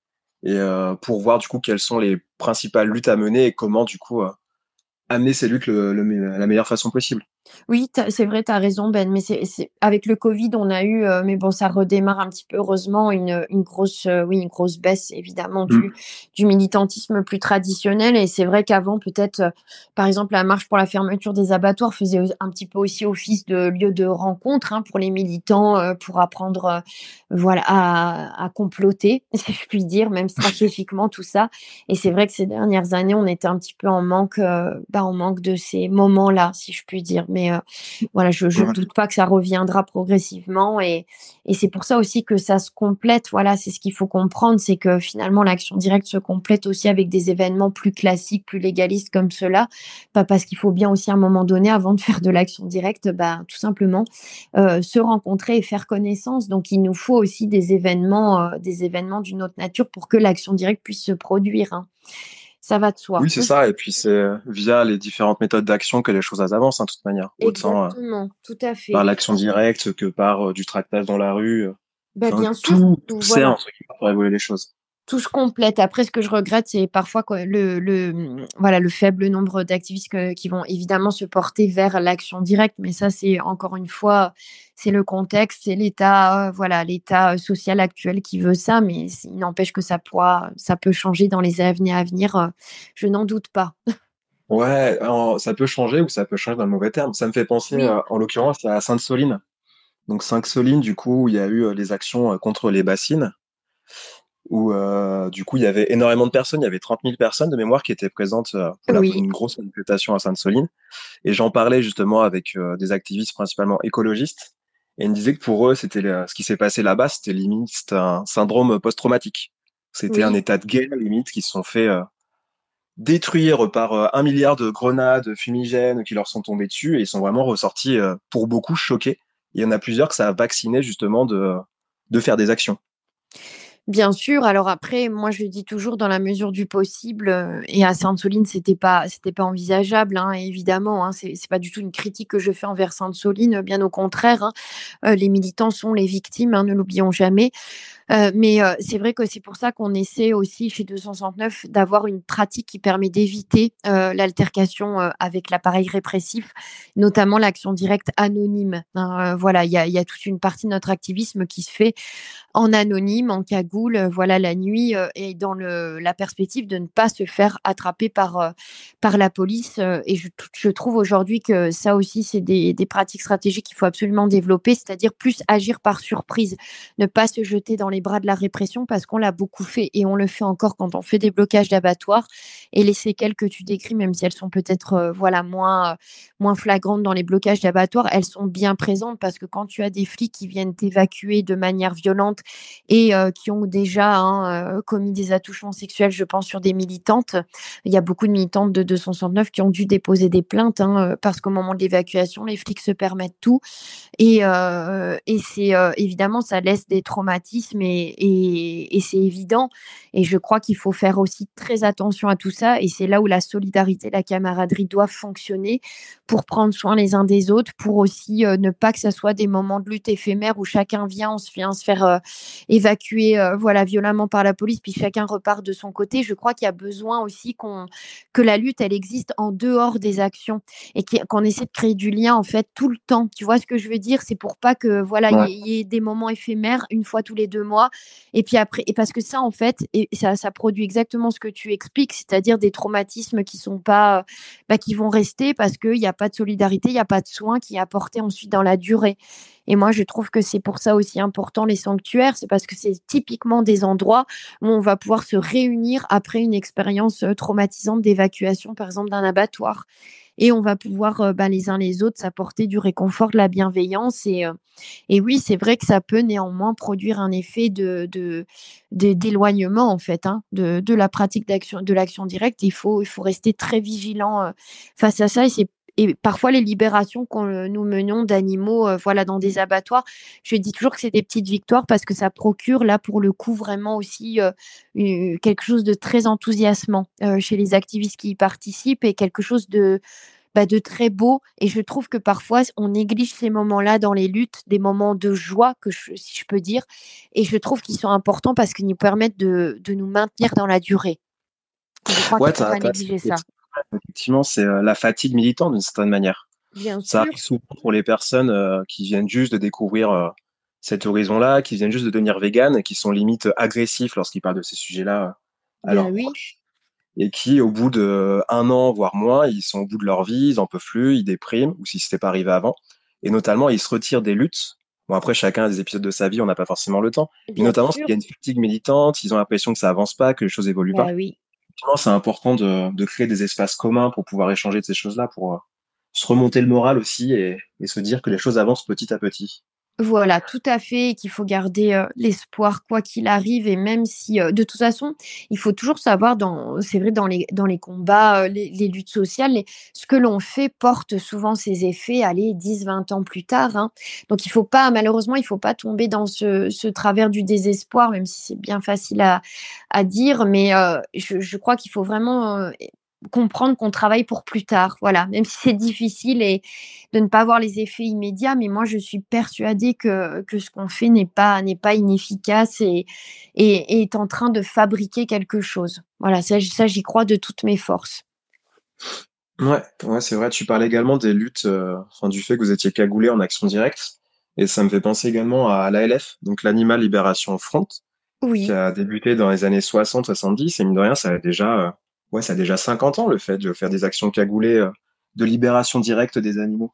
Speaker 1: et euh, pour voir du coup quelles sont les principales luttes à mener et comment du coup euh, amener ces luttes le, la meilleure façon possible.
Speaker 3: Oui, c'est vrai, tu as raison, Ben. Mais c'est avec le Covid, on a eu, euh, mais bon, ça redémarre un petit peu, heureusement, une, une grosse, euh, oui, une grosse baisse, évidemment, du, mmh. du militantisme plus traditionnel. Et c'est vrai qu'avant, peut-être, euh, par exemple, la marche pour la fermeture des abattoirs faisait un petit peu aussi office de lieu de rencontre hein, pour les militants, pour apprendre, voilà, à, à, comploter, [laughs] si je puis dire, même stratégiquement, tout ça. Et c'est vrai que ces dernières années, on était un petit peu en manque, bah, en manque de ces moments-là, si je puis dire. Mais euh, voilà, je ne doute pas que ça reviendra progressivement. Et, et c'est pour ça aussi que ça se complète. Voilà, c'est ce qu'il faut comprendre, c'est que finalement, l'action directe se complète aussi avec des événements plus classiques, plus légalistes comme cela. Pas parce qu'il faut bien aussi à un moment donné, avant de faire de l'action directe, bah, tout simplement euh, se rencontrer et faire connaissance. Donc, il nous faut aussi des événements, euh, des événements d'une autre nature pour que l'action directe puisse se produire. Hein ça va de soi.
Speaker 1: Oui, c'est ça. Et puis c'est via les différentes méthodes d'action que les choses avancent, en hein, de toute manière.
Speaker 3: Autant, Exactement, tout à fait.
Speaker 1: Par l'action directe que par euh, du tractage dans la rue.
Speaker 3: Bah, bien sûr. Tout,
Speaker 1: sert en pour évoluer les choses
Speaker 3: tout se complète. Après, ce que je regrette, c'est parfois le, le, voilà, le faible nombre d'activistes qui vont évidemment se porter vers l'action directe. Mais ça, c'est encore une fois, c'est le contexte, c'est l'état, euh, voilà, l'état social actuel qui veut ça. Mais il n'empêche que ça, pourra, ça peut changer dans les années à venir. Euh, je n'en doute pas.
Speaker 1: Ouais, ça peut changer ou ça peut changer dans le mauvais terme. Ça me fait penser, euh, en l'occurrence, à Sainte-Soline. Donc Sainte-Soline, du coup, il y a eu les actions contre les bassines où euh, du coup il y avait énormément de personnes, il y avait 30 000 personnes de mémoire qui étaient présentes euh, pour une grosse manifestation à Sainte-Soline. Et j'en parlais justement avec euh, des activistes principalement écologistes. Et ils me disaient que pour eux, c'était ce qui s'est passé là-bas, c'était limite un syndrome post-traumatique. C'était un état de guerre limite qui se sont fait détruire par un milliard de grenades fumigènes qui leur sont tombées dessus et ils sont vraiment ressortis pour beaucoup choqués. Il y en a plusieurs que ça a vacciné justement de, de faire des actions.
Speaker 3: Bien sûr. Alors après, moi, je dis toujours dans la mesure du possible. Euh, et à Sainte-Soline, c'était pas, c'était pas envisageable, hein, évidemment. Hein, c'est, pas du tout une critique que je fais envers Sainte-Soline, bien au contraire. Hein. Euh, les militants sont les victimes, ne l'oublions jamais. Euh, mais c'est vrai que c'est pour ça qu'on essaie aussi chez 269 d'avoir une pratique qui permet d'éviter l'altercation avec l'appareil répressif, notamment l'action directe anonyme. voilà, il y a, y a, toute une partie de notre activisme qui se fait en anonyme, en cagoule, voilà, la nuit, et dans le, la perspective de ne pas se faire attraper par, par la police. et je, trouve aujourd'hui que ça aussi, c'est des, des pratiques stratégiques qu'il faut absolument développer, c'est-à-dire plus agir par surprise, ne pas se jeter dans les bras de la répression parce qu'on l'a beaucoup fait et on le fait encore quand on fait des blocages d'abattoirs. Et les séquelles que tu décris, même si elles sont peut-être euh, voilà moins, euh, moins flagrantes dans les blocages d'abattoirs, elles sont bien présentes parce que quand tu as des flics qui viennent t'évacuer de manière violente et euh, qui ont déjà hein, commis des attouchements sexuels, je pense, sur des militantes, il y a beaucoup de militantes de 269 qui ont dû déposer des plaintes hein, parce qu'au moment de l'évacuation, les flics se permettent tout. Et, et c'est évidemment, ça laisse des traumatismes et, c'est évident. Et je crois qu'il faut faire aussi très attention à tout ça. Et c'est là où la solidarité, la camaraderie doivent fonctionner pour prendre soin les uns des autres, pour aussi euh, ne pas que ce soit des moments de lutte éphémères où chacun vient, on se vient se faire euh, voilà violemment par la police, puis chacun repart de son côté. Je crois qu'il y a besoin aussi qu'on que la lutte elle existe en dehors des actions et qu'on essaie de créer du lien en fait tout le temps. Tu vois ce que je veux dire? C'est pour pas que voilà il y, ait des moments éphémères une fois tous les deux mois et puis après et parce que ça en fait et ça, ça produit exactement ce que tu expliques, c'est-à-dire des traumatismes qui sont pas bah, qui vont rester parce qu'il n'y a pas de solidarité, il n'y a pas de soins qui est apporté ensuite dans la durée. Et moi, je trouve que c'est pour ça aussi important les sanctuaires, c'est parce que c'est typiquement des endroits où on va pouvoir se réunir après une expérience euh, traumatisante d'évacuation, par exemple, d'un abattoir. Et on va pouvoir, euh, bah, les uns les autres, s'apporter du réconfort, de la bienveillance. Et, euh, et oui, c'est vrai que ça peut néanmoins produire un effet de, d'éloignement, en fait, hein, de, la pratique de l'action directe. Il faut, il faut rester très vigilant face à ça. Et c'est et parfois les libérations que nous menons d'animaux euh, voilà dans des abattoirs je dis toujours que c'est des petites victoires parce que ça procure là pour le coup vraiment aussi euh, quelque chose de très enthousiasmant euh, chez les activistes qui y participent et quelque chose de bah, de très beau. Et je trouve que parfois on néglige ces moments-là dans les luttes des moments de joie que je, si je peux dire. Et je trouve qu'ils sont importants parce qu'ils nous permettent de, de nous maintenir dans la durée. Je crois
Speaker 1: ouais, qu'il faut pas négliger ça effectivement, c'est euh, la fatigue militante d'une certaine manière. ça arrive souvent pour les personnes euh, qui viennent juste de découvrir euh, cet horizon-là, qui viennent juste de devenir véganes et qui sont limite agressifs lorsqu'ils parlent de ces sujets-là à Et qui, au bout de un an, voire moins, ils sont au bout de leur vie, ils en peuvent plus, ils dépriment, ou si c'était pas arrivé avant. Et notamment, ils se retirent des luttes. Bon, après, chacun a des épisodes de sa vie, on n'a pas forcément le temps. mais notamment, parce qu'il y a une fatigue militante, ils ont l'impression que ça avance pas, que les choses évoluent bah pas.
Speaker 3: Oui
Speaker 1: c'est important de, créer des espaces communs pour pouvoir échanger de ces choses-là, pour euh, se remonter le moral aussi et se dire que les choses avancent petit à petit.
Speaker 3: Voilà, tout à fait, qu'il faut garder euh, l'espoir quoi qu'il arrive, et même si, euh, de toute façon, il faut toujours savoir, c'est vrai, dans les, combats, euh, les, luttes sociales, ce que l'on fait porte souvent ses effets, allez, 10, 20 ans plus tard. Hein. Donc, il faut pas, malheureusement, il faut pas tomber dans ce, travers du désespoir, même si c'est bien facile à, dire, mais je, crois qu'il faut vraiment comprendre qu'on travaille pour plus tard, voilà, même si c'est difficile et de ne pas voir les effets immédiats, mais moi je suis persuadée que, que ce qu'on fait n'est pas n'est pas inefficace et, et, est en train de fabriquer quelque chose. Voilà, ça, ça j'y crois de toutes mes forces.
Speaker 1: Ouais, ouais c'est vrai. Tu parles également des luttes, euh, enfin, du fait que vous étiez cagoulé en action directe, et ça me fait penser également à l'ALF, donc l'Animal Libération Front,
Speaker 3: oui.
Speaker 1: qui a débuté dans les années 60-70, et mine de rien, ça a déjà euh, ouais, ça a déjà 50 ans le fait de faire des actions cagoulées euh, de libération directe des animaux.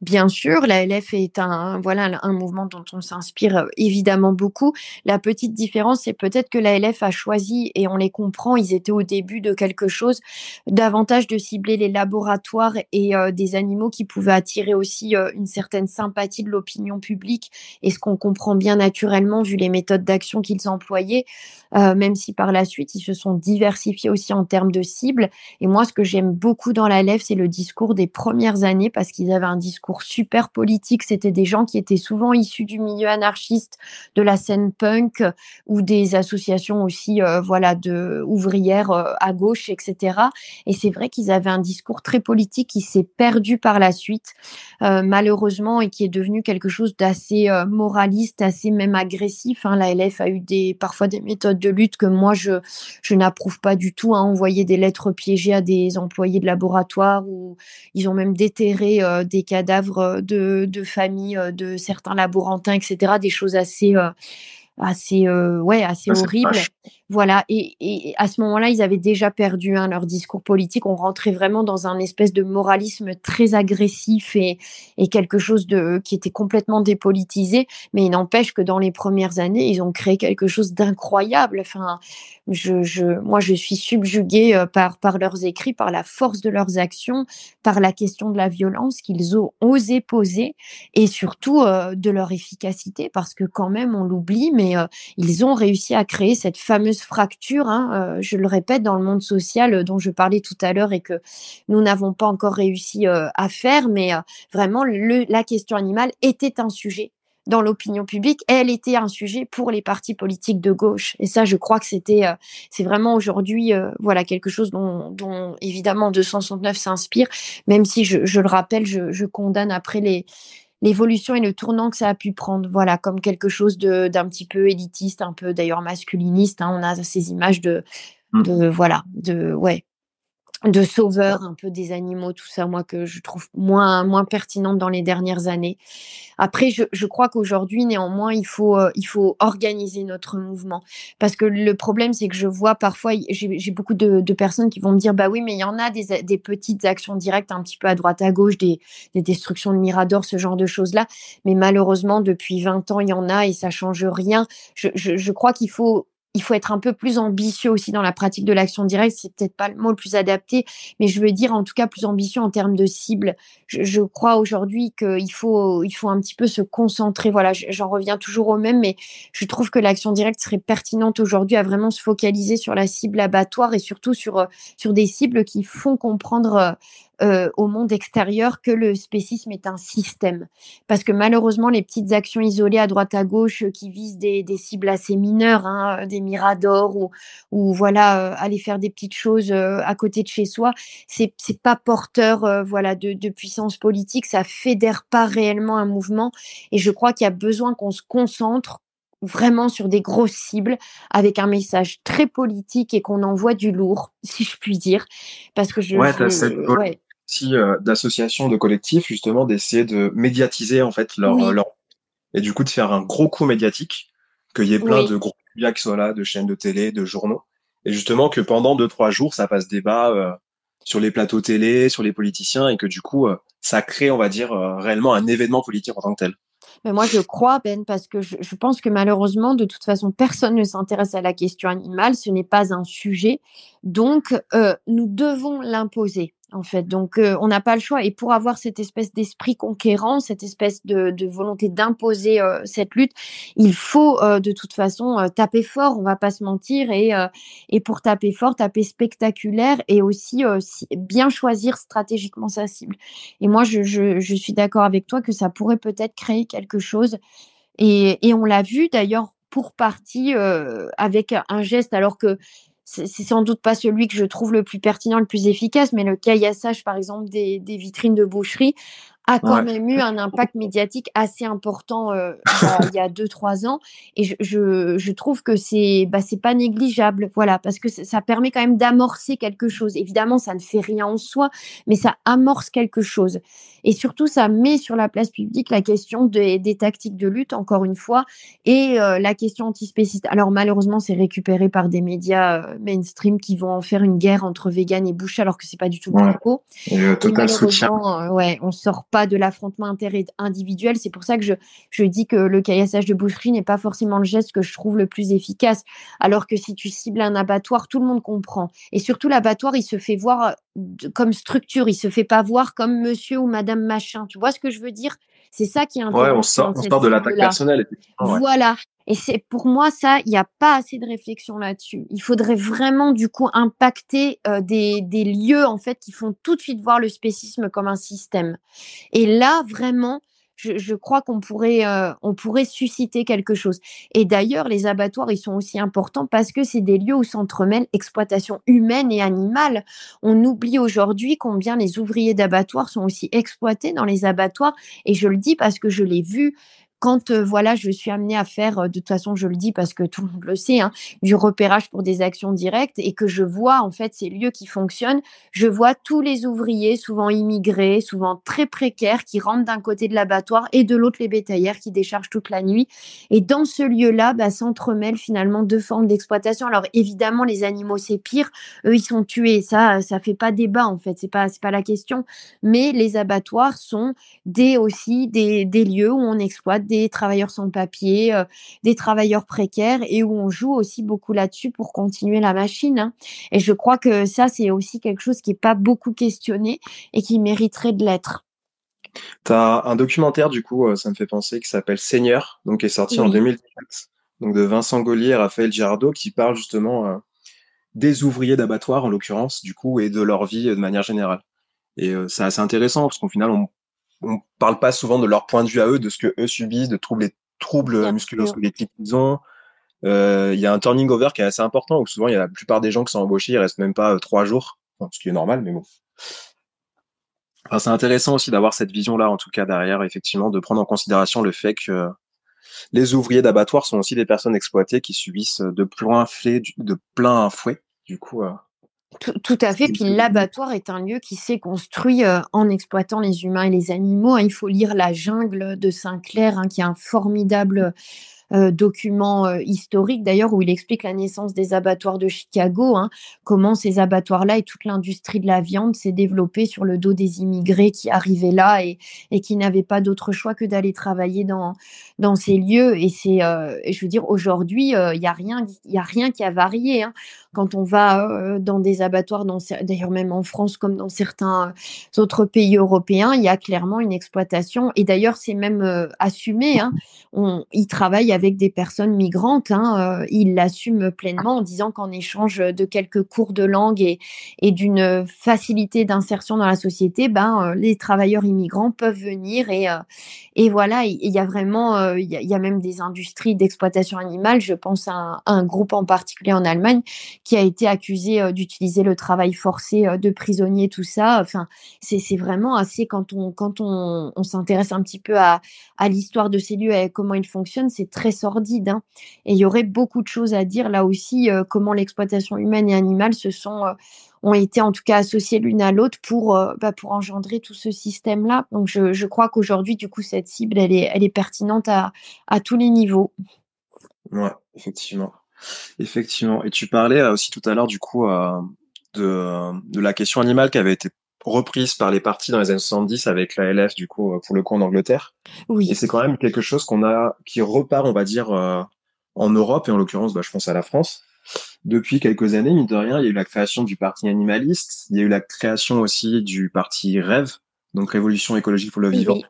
Speaker 3: Bien sûr, la LF est un, voilà, un mouvement dont on s'inspire euh, évidemment beaucoup. La petite différence, c'est peut-être que la LF a choisi, et on les comprend, ils étaient au début de quelque chose, davantage de cibler les laboratoires et euh, des animaux qui pouvaient attirer aussi une certaine sympathie de l'opinion publique, et ce qu'on comprend bien naturellement vu les méthodes d'action qu'ils employaient. Euh, même si par la suite, ils se sont diversifiés aussi en termes de cibles. Et moi, ce que j'aime beaucoup dans la LEF, c'est le discours des premières années, parce qu'ils avaient un discours super politique. C'était des gens qui étaient souvent issus du milieu anarchiste, de la scène punk ou des associations aussi, euh, voilà, de ouvrières euh, à gauche, etc. Et c'est vrai qu'ils avaient un discours très politique qui s'est perdu par la suite, malheureusement, et qui est devenu quelque chose d'assez moraliste, assez même agressif. Hein. La LF a eu des, parfois des méthodes de lutte que moi, je, je n'approuve pas du tout. Hein. Envoyer des lettres piégées à des employés de laboratoire ou ils ont même déterré euh, des cadavres de, de familles euh, de certains laborantins, etc. Des choses assez... Euh, assez ouais assez horribles voilà, et, à ce moment-là, ils avaient déjà perdu hein, leur discours politique. On rentrait vraiment dans un espèce de moralisme très agressif et, quelque chose de qui était complètement dépolitisé. Mais il n'empêche que dans les premières années, ils ont créé quelque chose d'incroyable. Enfin, je, moi, je suis subjuguée euh, par, par leurs écrits, par la force de leurs actions, par la question de la violence qu'ils ont osé poser et surtout euh, de leur efficacité, parce que quand même, on l'oublie, mais euh, ils ont réussi à créer cette fameuse fracture, hein, euh, je le répète, dans le monde social euh, dont je parlais tout à l'heure et que nous n'avons pas encore réussi à faire, mais vraiment, la question animale était un sujet dans l'opinion publique, elle était un sujet pour les partis politiques de gauche. Et ça, je crois que c'était, c'est vraiment aujourd'hui, voilà, quelque chose dont évidemment 269 s'inspire, même si je, le rappelle, je, condamne après les l'évolution et le tournant que ça a pu prendre, voilà, comme quelque chose d'un petit peu élitiste, un peu d'ailleurs masculiniste. Hein. on a ces images de, mmh. de voilà, de ouais, de sauveurs un peu des animaux, tout ça, moi, que je trouve moins, moins pertinente dans les dernières années. Après, je, je crois qu'aujourd'hui, néanmoins, il faut, euh, il faut organiser notre mouvement. Parce que le problème, c'est que je vois parfois, j'ai beaucoup de, personnes qui vont me dire, bah oui, mais il y en a des, des, petites actions directes un petit peu à droite, à gauche, des, des destructions de miradors, ce genre de choses-là. Mais malheureusement, depuis 20 ans, il y en a et ça change rien. Je, je crois qu'il faut il faut être un peu plus ambitieux aussi dans la pratique de l'action directe. C'est peut-être pas le mot le plus adapté, mais je veux dire en tout cas plus ambitieux en termes de cible. Je, crois aujourd'hui qu'il faut, il faut un petit peu se concentrer. Voilà, j'en reviens toujours au même, mais je trouve que l'action directe serait pertinente aujourd'hui à vraiment se focaliser sur la cible abattoir et surtout sur, sur des cibles qui font comprendre euh, au monde extérieur que le spécisme est un système. Parce que malheureusement, les petites actions isolées à droite à gauche euh, qui visent des, cibles assez mineures, hein, des miradors ou, ou voilà, euh, aller faire des petites choses à côté de chez soi, c'est c'est pas porteur voilà de, de puissance politique, ça fédère pas réellement un mouvement. Et je crois qu'il y a besoin qu'on se concentre vraiment sur des grosses cibles avec un message très politique et qu'on envoie du lourd, si je puis dire. Parce que je.
Speaker 1: Ouais, aussi euh, d'associations, de collectifs, justement, d'essayer de médiatiser en fait leur, leur, et du coup de faire un gros coup médiatique, qu'il y ait plein de gros médias qui soient là, de chaînes de télé, de journaux, et justement que pendant deux trois jours ça passe débat euh, sur les plateaux télé, sur les politiciens, et que du coup euh, ça crée, on va dire, réellement un événement politique en tant que tel.
Speaker 3: Mais moi, je crois, Ben, parce que je, je, pense que malheureusement, de toute façon, personne ne s'intéresse à la question animale. Ce n'est pas un sujet. Donc, euh, nous devons l'imposer en fait. Donc, euh, on n'a pas le choix. Et pour avoir cette espèce d'esprit conquérant, cette espèce de, volonté d'imposer euh, cette lutte, il faut euh, de toute façon taper fort. On va pas se mentir. Et, et pour taper fort, taper spectaculaire et aussi bien choisir stratégiquement sa cible. Et moi, je, je, je suis d'accord avec toi que ça pourrait peut-être créer quelque chose. Et, et on l'a vu d'ailleurs pour partie avec un geste, alors que c'est sans doute pas celui que je trouve le plus pertinent, le plus efficace, mais le caillassage, par exemple, des, des vitrines de boucherie a quand même eu un impact médiatique assez important euh, il y a deux trois ans. Et je, je, je trouve que c'est bah, pas négligeable voilà parce que ça permet quand même d'amorcer quelque chose. Évidemment ça ne fait rien en soi mais ça amorce quelque chose. Et surtout ça met sur la place publique la question des, des tactiques de lutte encore une fois et euh, la question antispéciste. Alors malheureusement c'est récupéré par des médias euh, mainstream qui vont en faire une guerre entre vegan et boucher alors que c'est pas du tout le propos.
Speaker 1: Et, total soutien.
Speaker 3: ouais on sort pas de l'affrontement individuel. C'est pour ça que je, je dis que le caillassage de boucherie n'est pas forcément le geste que je trouve le plus efficace. Alors que si tu cibles un abattoir, tout le monde comprend. Et surtout, l'abattoir, il se fait voir euh, comme structure. Il se fait pas voir comme monsieur ou madame machin. Tu vois ce que je veux dire? C'est ça qui est
Speaker 1: intéressant. Ouais, on sort, on sort de l'attaque personnelle.
Speaker 3: Voilà. Et c'est pour moi ça, il n'y a pas assez de réflexion là-dessus. Il faudrait vraiment du coup impacter euh, des, des, lieux en fait qui font tout de suite voir le spécisme comme un système. Et là vraiment, je, crois qu'on pourrait euh, on pourrait susciter quelque chose. Et d'ailleurs, les abattoirs ils sont aussi importants parce que c'est des lieux où s'entremêlent exploitation humaine et animale. On oublie aujourd'hui combien les ouvriers d'abattoirs sont aussi exploités dans les abattoirs. Et je le dis parce que je l'ai vu quand voilà, je suis amenée à faire, de toute façon, je le dis parce que tout le monde le sait, hein, du repérage pour des actions directes et que je vois en fait ces lieux qui fonctionnent, je vois tous les ouvriers, souvent immigrés, souvent très précaires, qui rentrent d'un côté de l'abattoir et de l'autre les bétaillères qui déchargent toute la nuit. Et dans ce lieu-là, bah, s'entremêlent finalement deux formes d'exploitation. Alors évidemment, les animaux c'est pire, eux ils sont tués, ça, ça fait pas débat en fait, c'est pas c'est pas la question. Mais les abattoirs sont des aussi des, des lieux où on exploite des travailleurs sans papier, euh, des travailleurs précaires et où on joue aussi beaucoup là-dessus pour continuer la machine. Hein. Et je crois que ça, c'est aussi quelque chose qui n'est pas beaucoup questionné et qui mériterait de l'être.
Speaker 1: Tu as un documentaire, du coup, euh, ça me fait penser, qui s'appelle Seigneur, donc qui est sorti en 2017, donc de Vincent Gaulier et Raphaël Girardot, qui parle justement euh, des ouvriers d'abattoir, en l'occurrence, du coup, et de leur vie de manière générale. Et c'est assez intéressant, parce qu'au final, on on parle pas souvent de leur point de vue à eux, de ce que eux subissent, de troubles, les troubles musculo-squelettiques qu'ils ont. Euh, il y a un turning over qui est assez important où souvent il y a la plupart des gens qui sont embauchés, ils restent même pas euh, trois jours, ce qui est normal, mais bon. c'est intéressant aussi d'avoir cette vision-là, en tout cas derrière, effectivement, de prendre en considération le fait que les ouvriers d'abattoirs sont aussi des personnes exploitées qui subissent de plein fouet, de plein fouet, du coup. Euh,
Speaker 3: tout, à fait. Puis l'abattoir est un lieu qui s'est construit euh, en exploitant les humains et les animaux. Hein. Il faut lire La jungle de Sinclair, hein, qui est un formidable euh, document euh, historique d'ailleurs où il explique la naissance des abattoirs de Chicago, hein, comment ces abattoirs-là et toute l'industrie de la viande s'est développée sur le dos des immigrés qui arrivaient là et, qui n'avaient pas d'autre choix que d'aller travailler dans, ces lieux. Et c'est, euh, je veux dire, aujourd'hui, il n'y a rien, a rien qui a varié. Hein. Quand on va dans des abattoirs, d'ailleurs même en France comme dans certains autres pays européens, il y a clairement une exploitation. Et d'ailleurs, c'est même assumé. Hein. On, ils travaillent avec des personnes migrantes. Hein, euh, il l'assume pleinement en disant qu'en échange de quelques cours de langue et, d'une facilité d'insertion dans la société, ben, euh, les travailleurs immigrants peuvent venir et, euh, voilà, il y a vraiment, il y, a même des industries d'exploitation animale. Je pense à un, groupe en particulier en Allemagne qui a été accusé d'utiliser le travail forcé de prisonniers, tout ça. Enfin, c'est vraiment assez quand on quand on, s'intéresse un petit peu à, à l'histoire de ces lieux et comment ils fonctionnent, c'est très sordide. Hein. Et il y aurait beaucoup de choses à dire là aussi, euh, comment l'exploitation humaine et animale se sont, euh, ont été en tout cas associées l'une à l'autre pour, euh, bah, pour engendrer tout ce système-là. Donc je, je crois qu'aujourd'hui, du coup, cette cible, elle est, elle est pertinente à, à tous les niveaux.
Speaker 1: Ouais, effectivement. Effectivement. Et tu parlais aussi tout à l'heure, du coup, de, de la question animale qui avait été reprise par les partis dans les années 70 avec la LF, du coup, euh, pour le coup en Angleterre. Oui. Et c'est quand même quelque chose qu'on a, qui repart, on va dire, euh, en Europe, et en l'occurrence, bah, je pense à la France. Depuis quelques années, mine de rien, il y a eu la création du parti animaliste, il y a eu la création aussi du parti Rêve, donc Révolution écologique pour le vivant.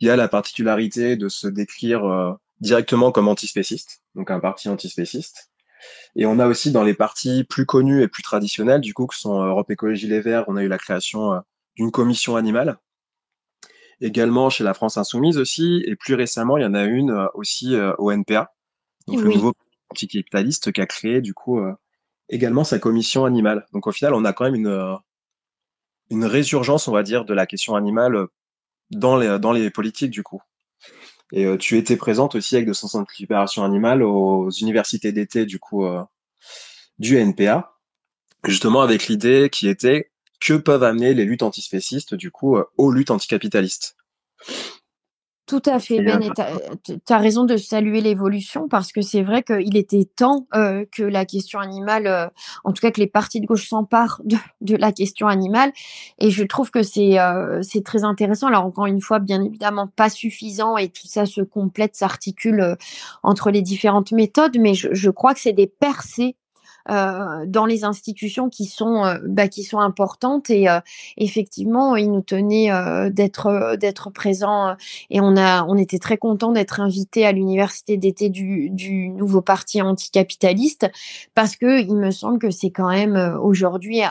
Speaker 1: Il y a la particularité de se décrire euh, directement comme antispéciste, donc un parti antispéciste. Et on a aussi dans les partis plus connus et plus traditionnels, du coup, que sont euh, Europe Écologie Les Verts, on a eu la création euh, d'une commission animale. Également chez la France Insoumise aussi, et plus récemment, il y en a une euh, aussi au NPA, donc le nouveau parti capitaliste qui a créé du coup également sa commission animale. Donc au final, on a quand même une, une résurgence, on va dire, de la question animale dans les, dans les politiques du coup. Et euh, tu étais présente aussi avec 260 libérations animales aux universités d'été du coup euh, du NPA, justement avec l'idée qui était que peuvent amener les luttes antispécistes du coup euh, aux luttes anticapitalistes?
Speaker 3: Tout à fait, Ben. tu as, raison de saluer l'évolution parce que c'est vrai qu'il était temps euh, que la question animale, euh, en tout cas que les partis de gauche s'emparent de, de, la question animale. Et je trouve que c'est euh, très intéressant. Alors, encore une fois, bien évidemment, pas suffisant et tout ça se complète, s'articule entre les différentes méthodes, mais je, je crois que c'est des percées euh, dans les institutions qui sont euh, bah, qui sont importantes. Et euh, effectivement il nous tenait d'être d'être présent et on a on était très content d'être invité à l'université d'été du, du nouveau parti anticapitaliste parce que il me semble que c'est quand même aujourd'hui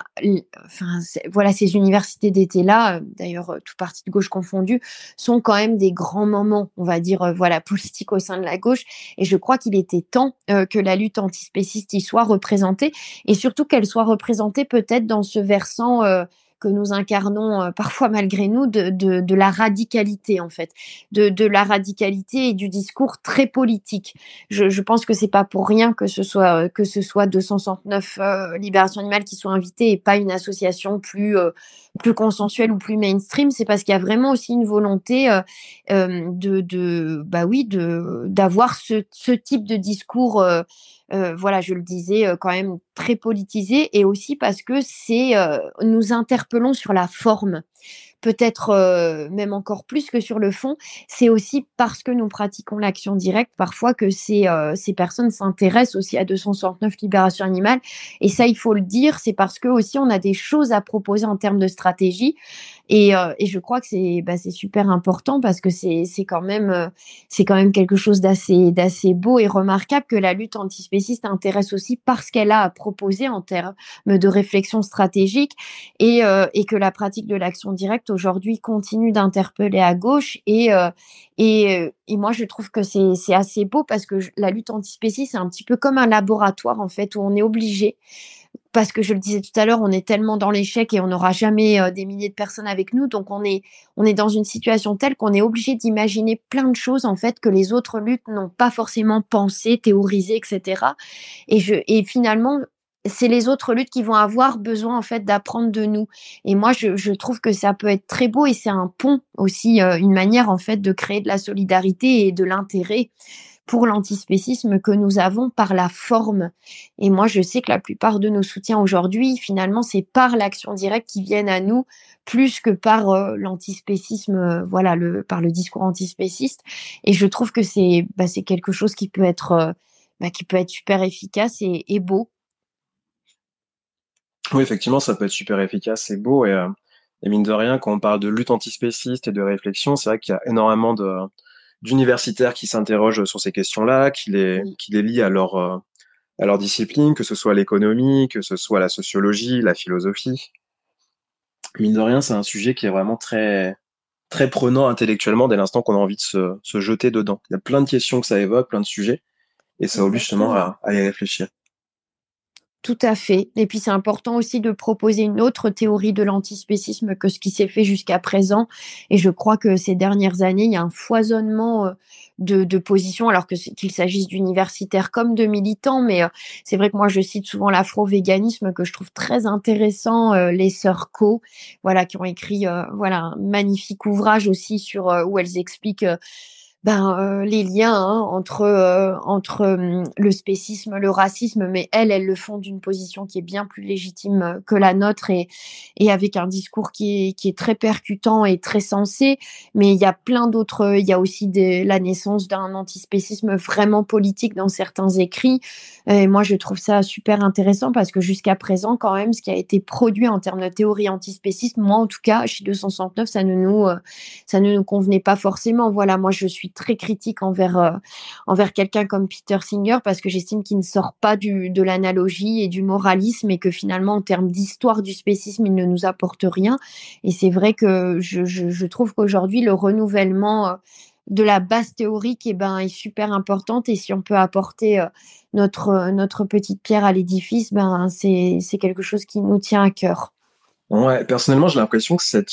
Speaker 3: enfin voilà ces universités d'été là d'ailleurs tout parti de gauche confondu sont quand même des grands moments on va dire voilà [laughs] politiques au sein de la gauche. Et je crois qu'il était temps que la lutte antispéciste y soit représentée et surtout qu'elle soit représentée peut-être dans ce versant euh, que nous incarnons euh, parfois malgré nous de, de, la radicalité en fait, de, de, la radicalité et du discours très politique. Je, pense que c'est pas pour rien que ce soit que ce soit 269 euh, libérations animales qui sont invitées et pas une association plus plus consensuelle ou plus mainstream. C'est parce qu'il y a vraiment aussi une volonté de, de bah oui de d'avoir ce, ce type de discours euh, voilà, je le disais, euh, quand même très politisé, et aussi parce que c'est, euh, nous interpellons sur la forme peut-être même encore plus que sur le fond, c'est aussi parce que nous pratiquons l'action directe parfois que ces, ces personnes s'intéressent aussi à 269 libérations animales. Et ça, il faut le dire, c'est parce que aussi on a des choses à proposer en termes de stratégie. Et, euh, et je crois que c'est bah, super important parce que c'est quand même c'est quand même quelque chose d'assez beau et remarquable que la lutte antispéciste intéresse aussi parce qu'elle a à proposer en termes de réflexion stratégique et, et que la pratique de l'action directe aujourd'hui continue d'interpeller à gauche et, euh, et, euh, et, moi je trouve que c'est assez beau parce que la lutte antispéciste c'est un petit peu comme un laboratoire en fait où on est obligé parce que je le disais tout à l'heure, on est tellement dans l'échec et on n'aura jamais euh, des milliers de personnes avec nous. Donc on est, on est dans une situation telle qu'on est obligé d'imaginer plein de choses en fait que les autres luttes n'ont pas forcément pensé, théorisé, etc. Et, je, et finalement, c'est les autres luttes qui vont avoir besoin en fait d'apprendre de nous. Et moi, je, trouve que ça peut être très beau et c'est un pont aussi, euh, une manière en fait de créer de la solidarité et de l'intérêt pour l'antispécisme que nous avons par la forme. Et moi, je sais que la plupart de nos soutiens aujourd'hui, finalement, c'est par l'action directe qui viennent à nous plus que par euh, l'antispécisme, euh, voilà, par le discours antispéciste. Et je trouve que c'est bah, quelque chose qui peut être euh, bah, super efficace et, beau.
Speaker 1: Oui, effectivement, ça peut être super efficace et beau. Et, et mine de rien, quand on parle de lutte antispéciste et de réflexion, c'est vrai qu'il y a énormément de d'universitaires qui s'interrogent sur ces questions-là, qui les, qui les lient à leur, euh, à leur discipline, que ce soit l'économie, que ce soit la sociologie, la philosophie. Mine de rien, c'est un sujet qui est vraiment très, très prenant intellectuellement dès l'instant qu'on a envie de se, se, jeter dedans. Il y a plein de questions que ça évoque, plein de sujets, et ça oblige justement à, à y réfléchir.
Speaker 3: Tout à fait. Et puis c'est important aussi de proposer une autre théorie de l'antispécisme que ce qui s'est fait jusqu'à présent. Et je crois que ces dernières années, il y a un foisonnement euh, de, positions, alors que qu'il s'agisse d'universitaires comme de militants. Mais euh, c'est vrai que moi, je cite souvent l'afro-véganisme que je trouve très intéressant, euh, les sœurs Co, voilà, qui ont écrit voilà un magnifique ouvrage aussi sur où elles expliquent ben, euh, les liens hein, entre, euh, entre euh, le spécisme, le racisme, mais elles, elles le font d'une position qui est bien plus légitime que la nôtre et, et avec un discours qui est, qui est très percutant et très sensé. Mais il y a plein d'autres, il y a aussi des, la naissance d'un antispécisme vraiment politique dans certains écrits. Et moi, je trouve ça super intéressant parce que jusqu'à présent, quand même, ce qui a été produit en termes de théorie antispéciste, moi, en tout cas, chez 269, ça ne nous, ça ne nous convenait pas forcément. Voilà, moi, je suis très critique envers, euh, envers quelqu'un comme Peter Singer parce que j'estime qu'il ne sort pas du, de l'analogie et du moralisme et que finalement, en termes d'histoire du spécisme, il ne nous apporte rien. Et c'est vrai que je, je, trouve qu'aujourd'hui, le renouvellement euh, de la base théorique eh ben, est super importante et si on peut apporter euh, notre, notre petite pierre à l'édifice, ben, c'est quelque chose qui nous tient à cœur.
Speaker 1: Ouais, personnellement, j'ai l'impression que cette,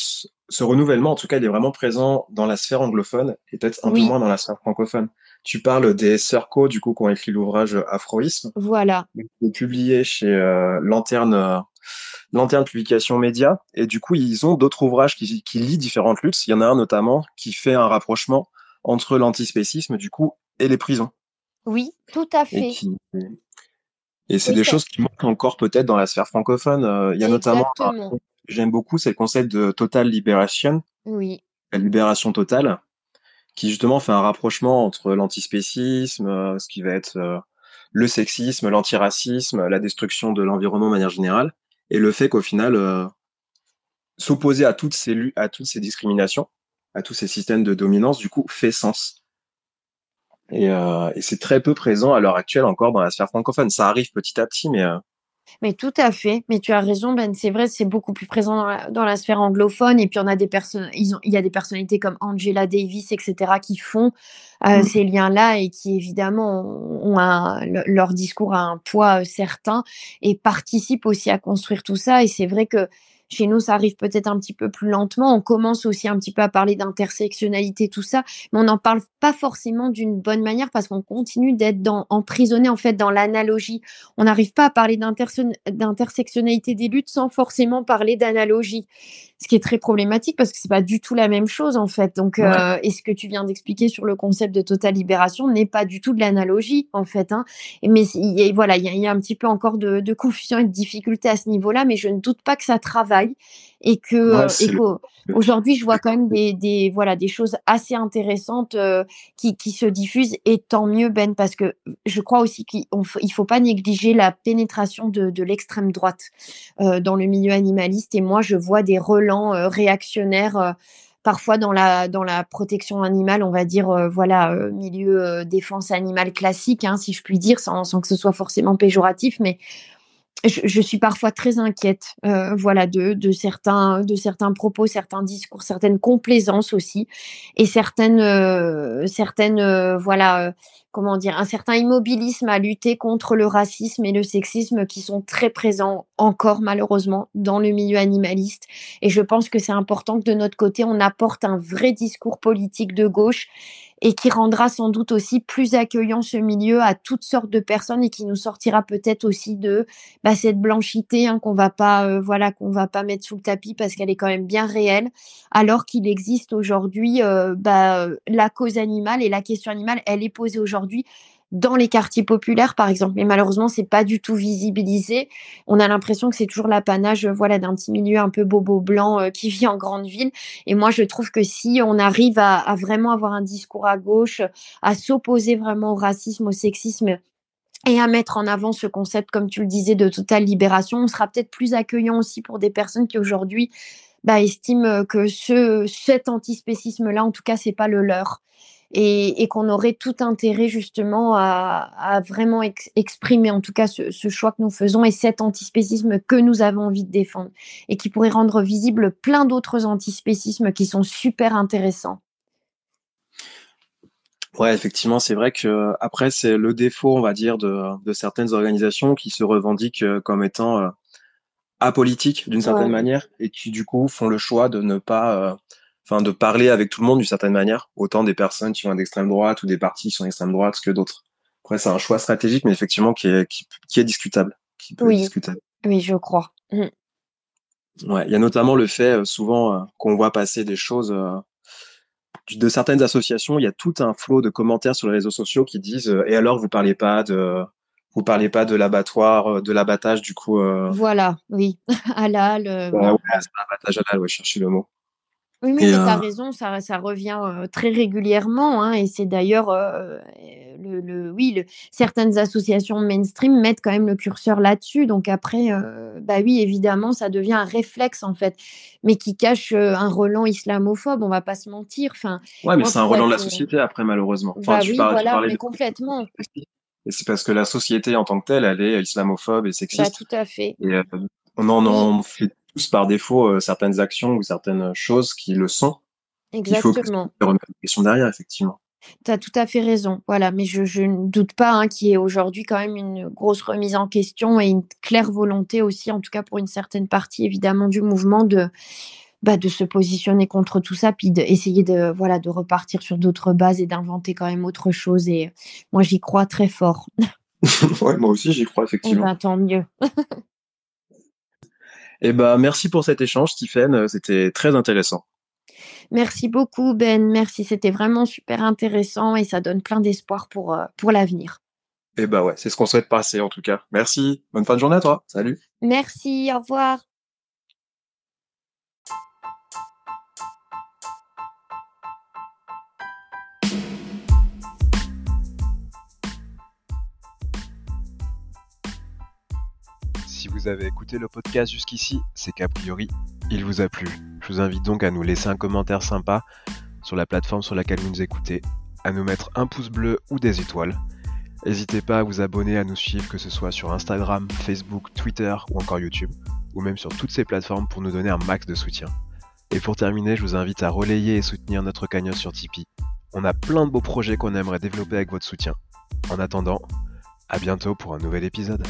Speaker 1: ce renouvellement, en tout cas, il est vraiment présent dans la sphère anglophone et peut-être un peu moins dans la sphère francophone. Tu parles des Circo, du coup, qui ont écrit l'ouvrage Afroïsme.
Speaker 3: Voilà.
Speaker 1: Qui est publié chez euh, Lanterne, euh, Lanterne Publication Média. Et du coup, ils ont d'autres ouvrages qui, qui lient différentes luttes. Il y en a un notamment qui fait un rapprochement entre l'antispécisme, du coup, et les prisons.
Speaker 3: Oui, tout à fait.
Speaker 1: Et, et c'est oui, des choses qui manquent encore peut-être dans la sphère francophone. Euh, il y a
Speaker 3: Exactement.
Speaker 1: notamment j'aime beaucoup, c'est le concept de total liberation.
Speaker 3: Oui.
Speaker 1: La libération totale, qui justement fait un rapprochement entre l'antispécisme, euh, ce qui va être euh, le sexisme, l'antiracisme, la destruction de l'environnement de manière générale, et le fait qu'au final, euh, s'opposer à toutes ces à toutes ces discriminations, à tous ces systèmes de dominance, du coup, fait sens. Et, euh, et c'est très peu présent à l'heure actuelle encore dans la sphère francophone. Ça arrive petit à petit, mais
Speaker 3: mais tout à fait. Mais tu as raison, Ben. C'est vrai, c'est beaucoup plus présent dans la, dans la, sphère anglophone. Et puis, on a des personnes, ils ont, il y a des personnalités comme Angela Davis, etc., qui font euh, mmh. ces liens-là et qui, évidemment, ont un, leur discours a un poids certain et participent aussi à construire tout ça. Et c'est vrai que chez nous, ça arrive peut-être un petit peu plus lentement. On commence aussi un petit peu à parler d'intersectionnalité, tout ça, mais on n'en parle pas forcément d'une bonne manière parce qu'on continue d'être emprisonné en fait dans l'analogie. On n'arrive pas à parler d'intersectionnalité des luttes sans forcément parler d'analogie, ce qui est très problématique parce que c'est pas du tout la même chose en fait. Donc, ouais. euh, et ce que tu viens d'expliquer sur le concept de totale libération n'est pas du tout de l'analogie en fait. Hein. Mais y a, voilà, il y, y, a un petit peu encore de, de confusion et de difficulté à ce niveau-là, mais je ne doute pas que ça travaille et que ouais, aujourd'hui je vois quand même des, des, voilà des choses assez intéressantes euh, qui, qui se diffusent et tant mieux Ben parce que je crois aussi qu'il il faut pas négliger la pénétration de, de l'extrême droite euh, dans le milieu animaliste. Et moi je vois des relents euh, réactionnaires euh, parfois dans la dans la protection animale, on va dire euh, voilà euh, milieu défense animale classique, hein, si je puis dire, sans, sans que ce soit forcément péjoratif, mais je, suis parfois très inquiète, euh, voilà, de, de, certains, de certains propos, certains discours, certaines complaisances aussi, et certaines, euh, certaines, euh, voilà, comment dire, un certain immobilisme à lutter contre le racisme et le sexisme qui sont très présents encore malheureusement dans le milieu animaliste. Et je pense que c'est important que de notre côté, on apporte un vrai discours politique de gauche et qui rendra sans doute aussi plus accueillant ce milieu à toutes sortes de personnes et qui nous sortira peut-être aussi de bah, cette blanchité hein, qu'on va pas euh, voilà qu'on va pas mettre sous le tapis parce qu'elle est quand même bien réelle alors qu'il existe aujourd'hui euh, bah, la cause animale et la question animale elle est posée aujourd'hui dans les quartiers populaires, par exemple. Mais malheureusement, c'est pas du tout visibilisé. On a l'impression que c'est toujours l'apanage, voilà, d'un petit milieu un peu bobo blanc euh, qui [laughs] vit en grande ville. Et moi, je trouve que si on arrive à, vraiment avoir un discours à gauche, à s'opposer vraiment au racisme, au sexisme et à mettre en avant ce concept, comme tu le disais, de totale libération, on sera peut-être plus accueillant aussi pour des personnes qui aujourd'hui bah, estiment que ce, cet antispécisme-là, en tout cas, c'est pas le leur et, qu'on aurait tout intérêt justement à, vraiment exprimer en tout cas ce, choix que nous faisons et cet antispécisme que nous avons envie de défendre et qui pourrait rendre visible plein d'autres antispécismes qui sont super intéressants.
Speaker 1: Ouais, effectivement, c'est vrai que après c'est le défaut, on va dire, de, certaines organisations qui se revendiquent euh, comme étant euh, apolitiques d'une certaine manière et qui du coup font le choix de ne pas euh, enfin de parler avec tout le monde d'une certaine manière, autant des personnes qui sont d'extrême droite ou des partis qui sont d'extrême droite que d'autres. Après, c'est un choix stratégique, mais effectivement qui est, qui, est discutable, qui peut
Speaker 3: oui.
Speaker 1: être discutable.
Speaker 3: Oui, je crois. Mmh.
Speaker 1: Ouais, il y a notamment le fait euh, souvent euh, qu'on voit passer des choses euh, de certaines associations. Il y a tout un flot de commentaires sur les réseaux sociaux qui disent et alors vous parlez pas de vous parlez pas de l'abattoir, de l'abattage du coup.
Speaker 3: Voilà, oui, [laughs] halal.
Speaker 1: Ouais, ouais, c'est l'abattage halal, ouais, chercher le mot.
Speaker 3: Oui, mais tu as raison, ça, ça revient très régulièrement. Hein, et c'est d'ailleurs, le, le, oui, le, certaines associations mainstream mettent quand même le curseur là-dessus. Donc après, bah oui, évidemment, ça devient un réflexe en fait, mais qui cache un relent islamophobe, on va pas se mentir. Enfin,
Speaker 1: ouais, mais c'est un relent de la société après, malheureusement.
Speaker 3: Enfin, bah tu oui, voilà, mais complètement.
Speaker 1: Et c'est parce que la société en tant que telle, elle est islamophobe et bah, sexiste.
Speaker 3: Bah, tout à fait.
Speaker 1: Et on en, fait par défaut euh, certaines actions ou certaines choses qui le sont.
Speaker 3: Exactement.
Speaker 1: Il faut remettre une question derrière, effectivement.
Speaker 3: Tu as tout à fait raison. Voilà, mais je, ne doute pas hein, qu'il y ait aujourd'hui quand même une grosse remise en question et une claire volonté aussi, en tout cas pour une certaine partie évidemment du mouvement, de, bah, de se positionner contre tout ça, puis d'essayer de, voilà, de repartir sur d'autres bases et d'inventer quand même autre chose. Et moi, j'y crois très fort. [laughs]
Speaker 1: ouais, moi aussi, j'y crois, effectivement.
Speaker 3: Et bah, tant mieux. [laughs]
Speaker 1: Eh ben, merci pour cet échange, Stephen. C'était très intéressant.
Speaker 3: Merci beaucoup, Ben. Merci. C'était vraiment super intéressant et ça donne plein d'espoir pour, euh, pour l'avenir.
Speaker 1: Eh ben ouais, c'est ce qu'on souhaite passer en tout cas. Merci. Bonne fin de journée à toi. Salut.
Speaker 3: Merci. Au revoir.
Speaker 4: Vous avez écouté le podcast jusqu'ici, c'est qu'a priori, il vous a plu. Je vous invite donc à nous laisser un commentaire sympa sur la plateforme sur laquelle vous nous écoutez, à nous mettre un pouce bleu ou des étoiles. N'hésitez pas à vous abonner, à nous suivre, que ce soit sur Instagram, Facebook, Twitter ou encore YouTube, ou même sur toutes ces plateformes pour nous donner un max de soutien. Et pour terminer, je vous invite à relayer et soutenir notre cagnotte sur Tipeee. On a plein de beaux projets qu'on aimerait développer avec votre soutien. En attendant, à bientôt pour un nouvel épisode.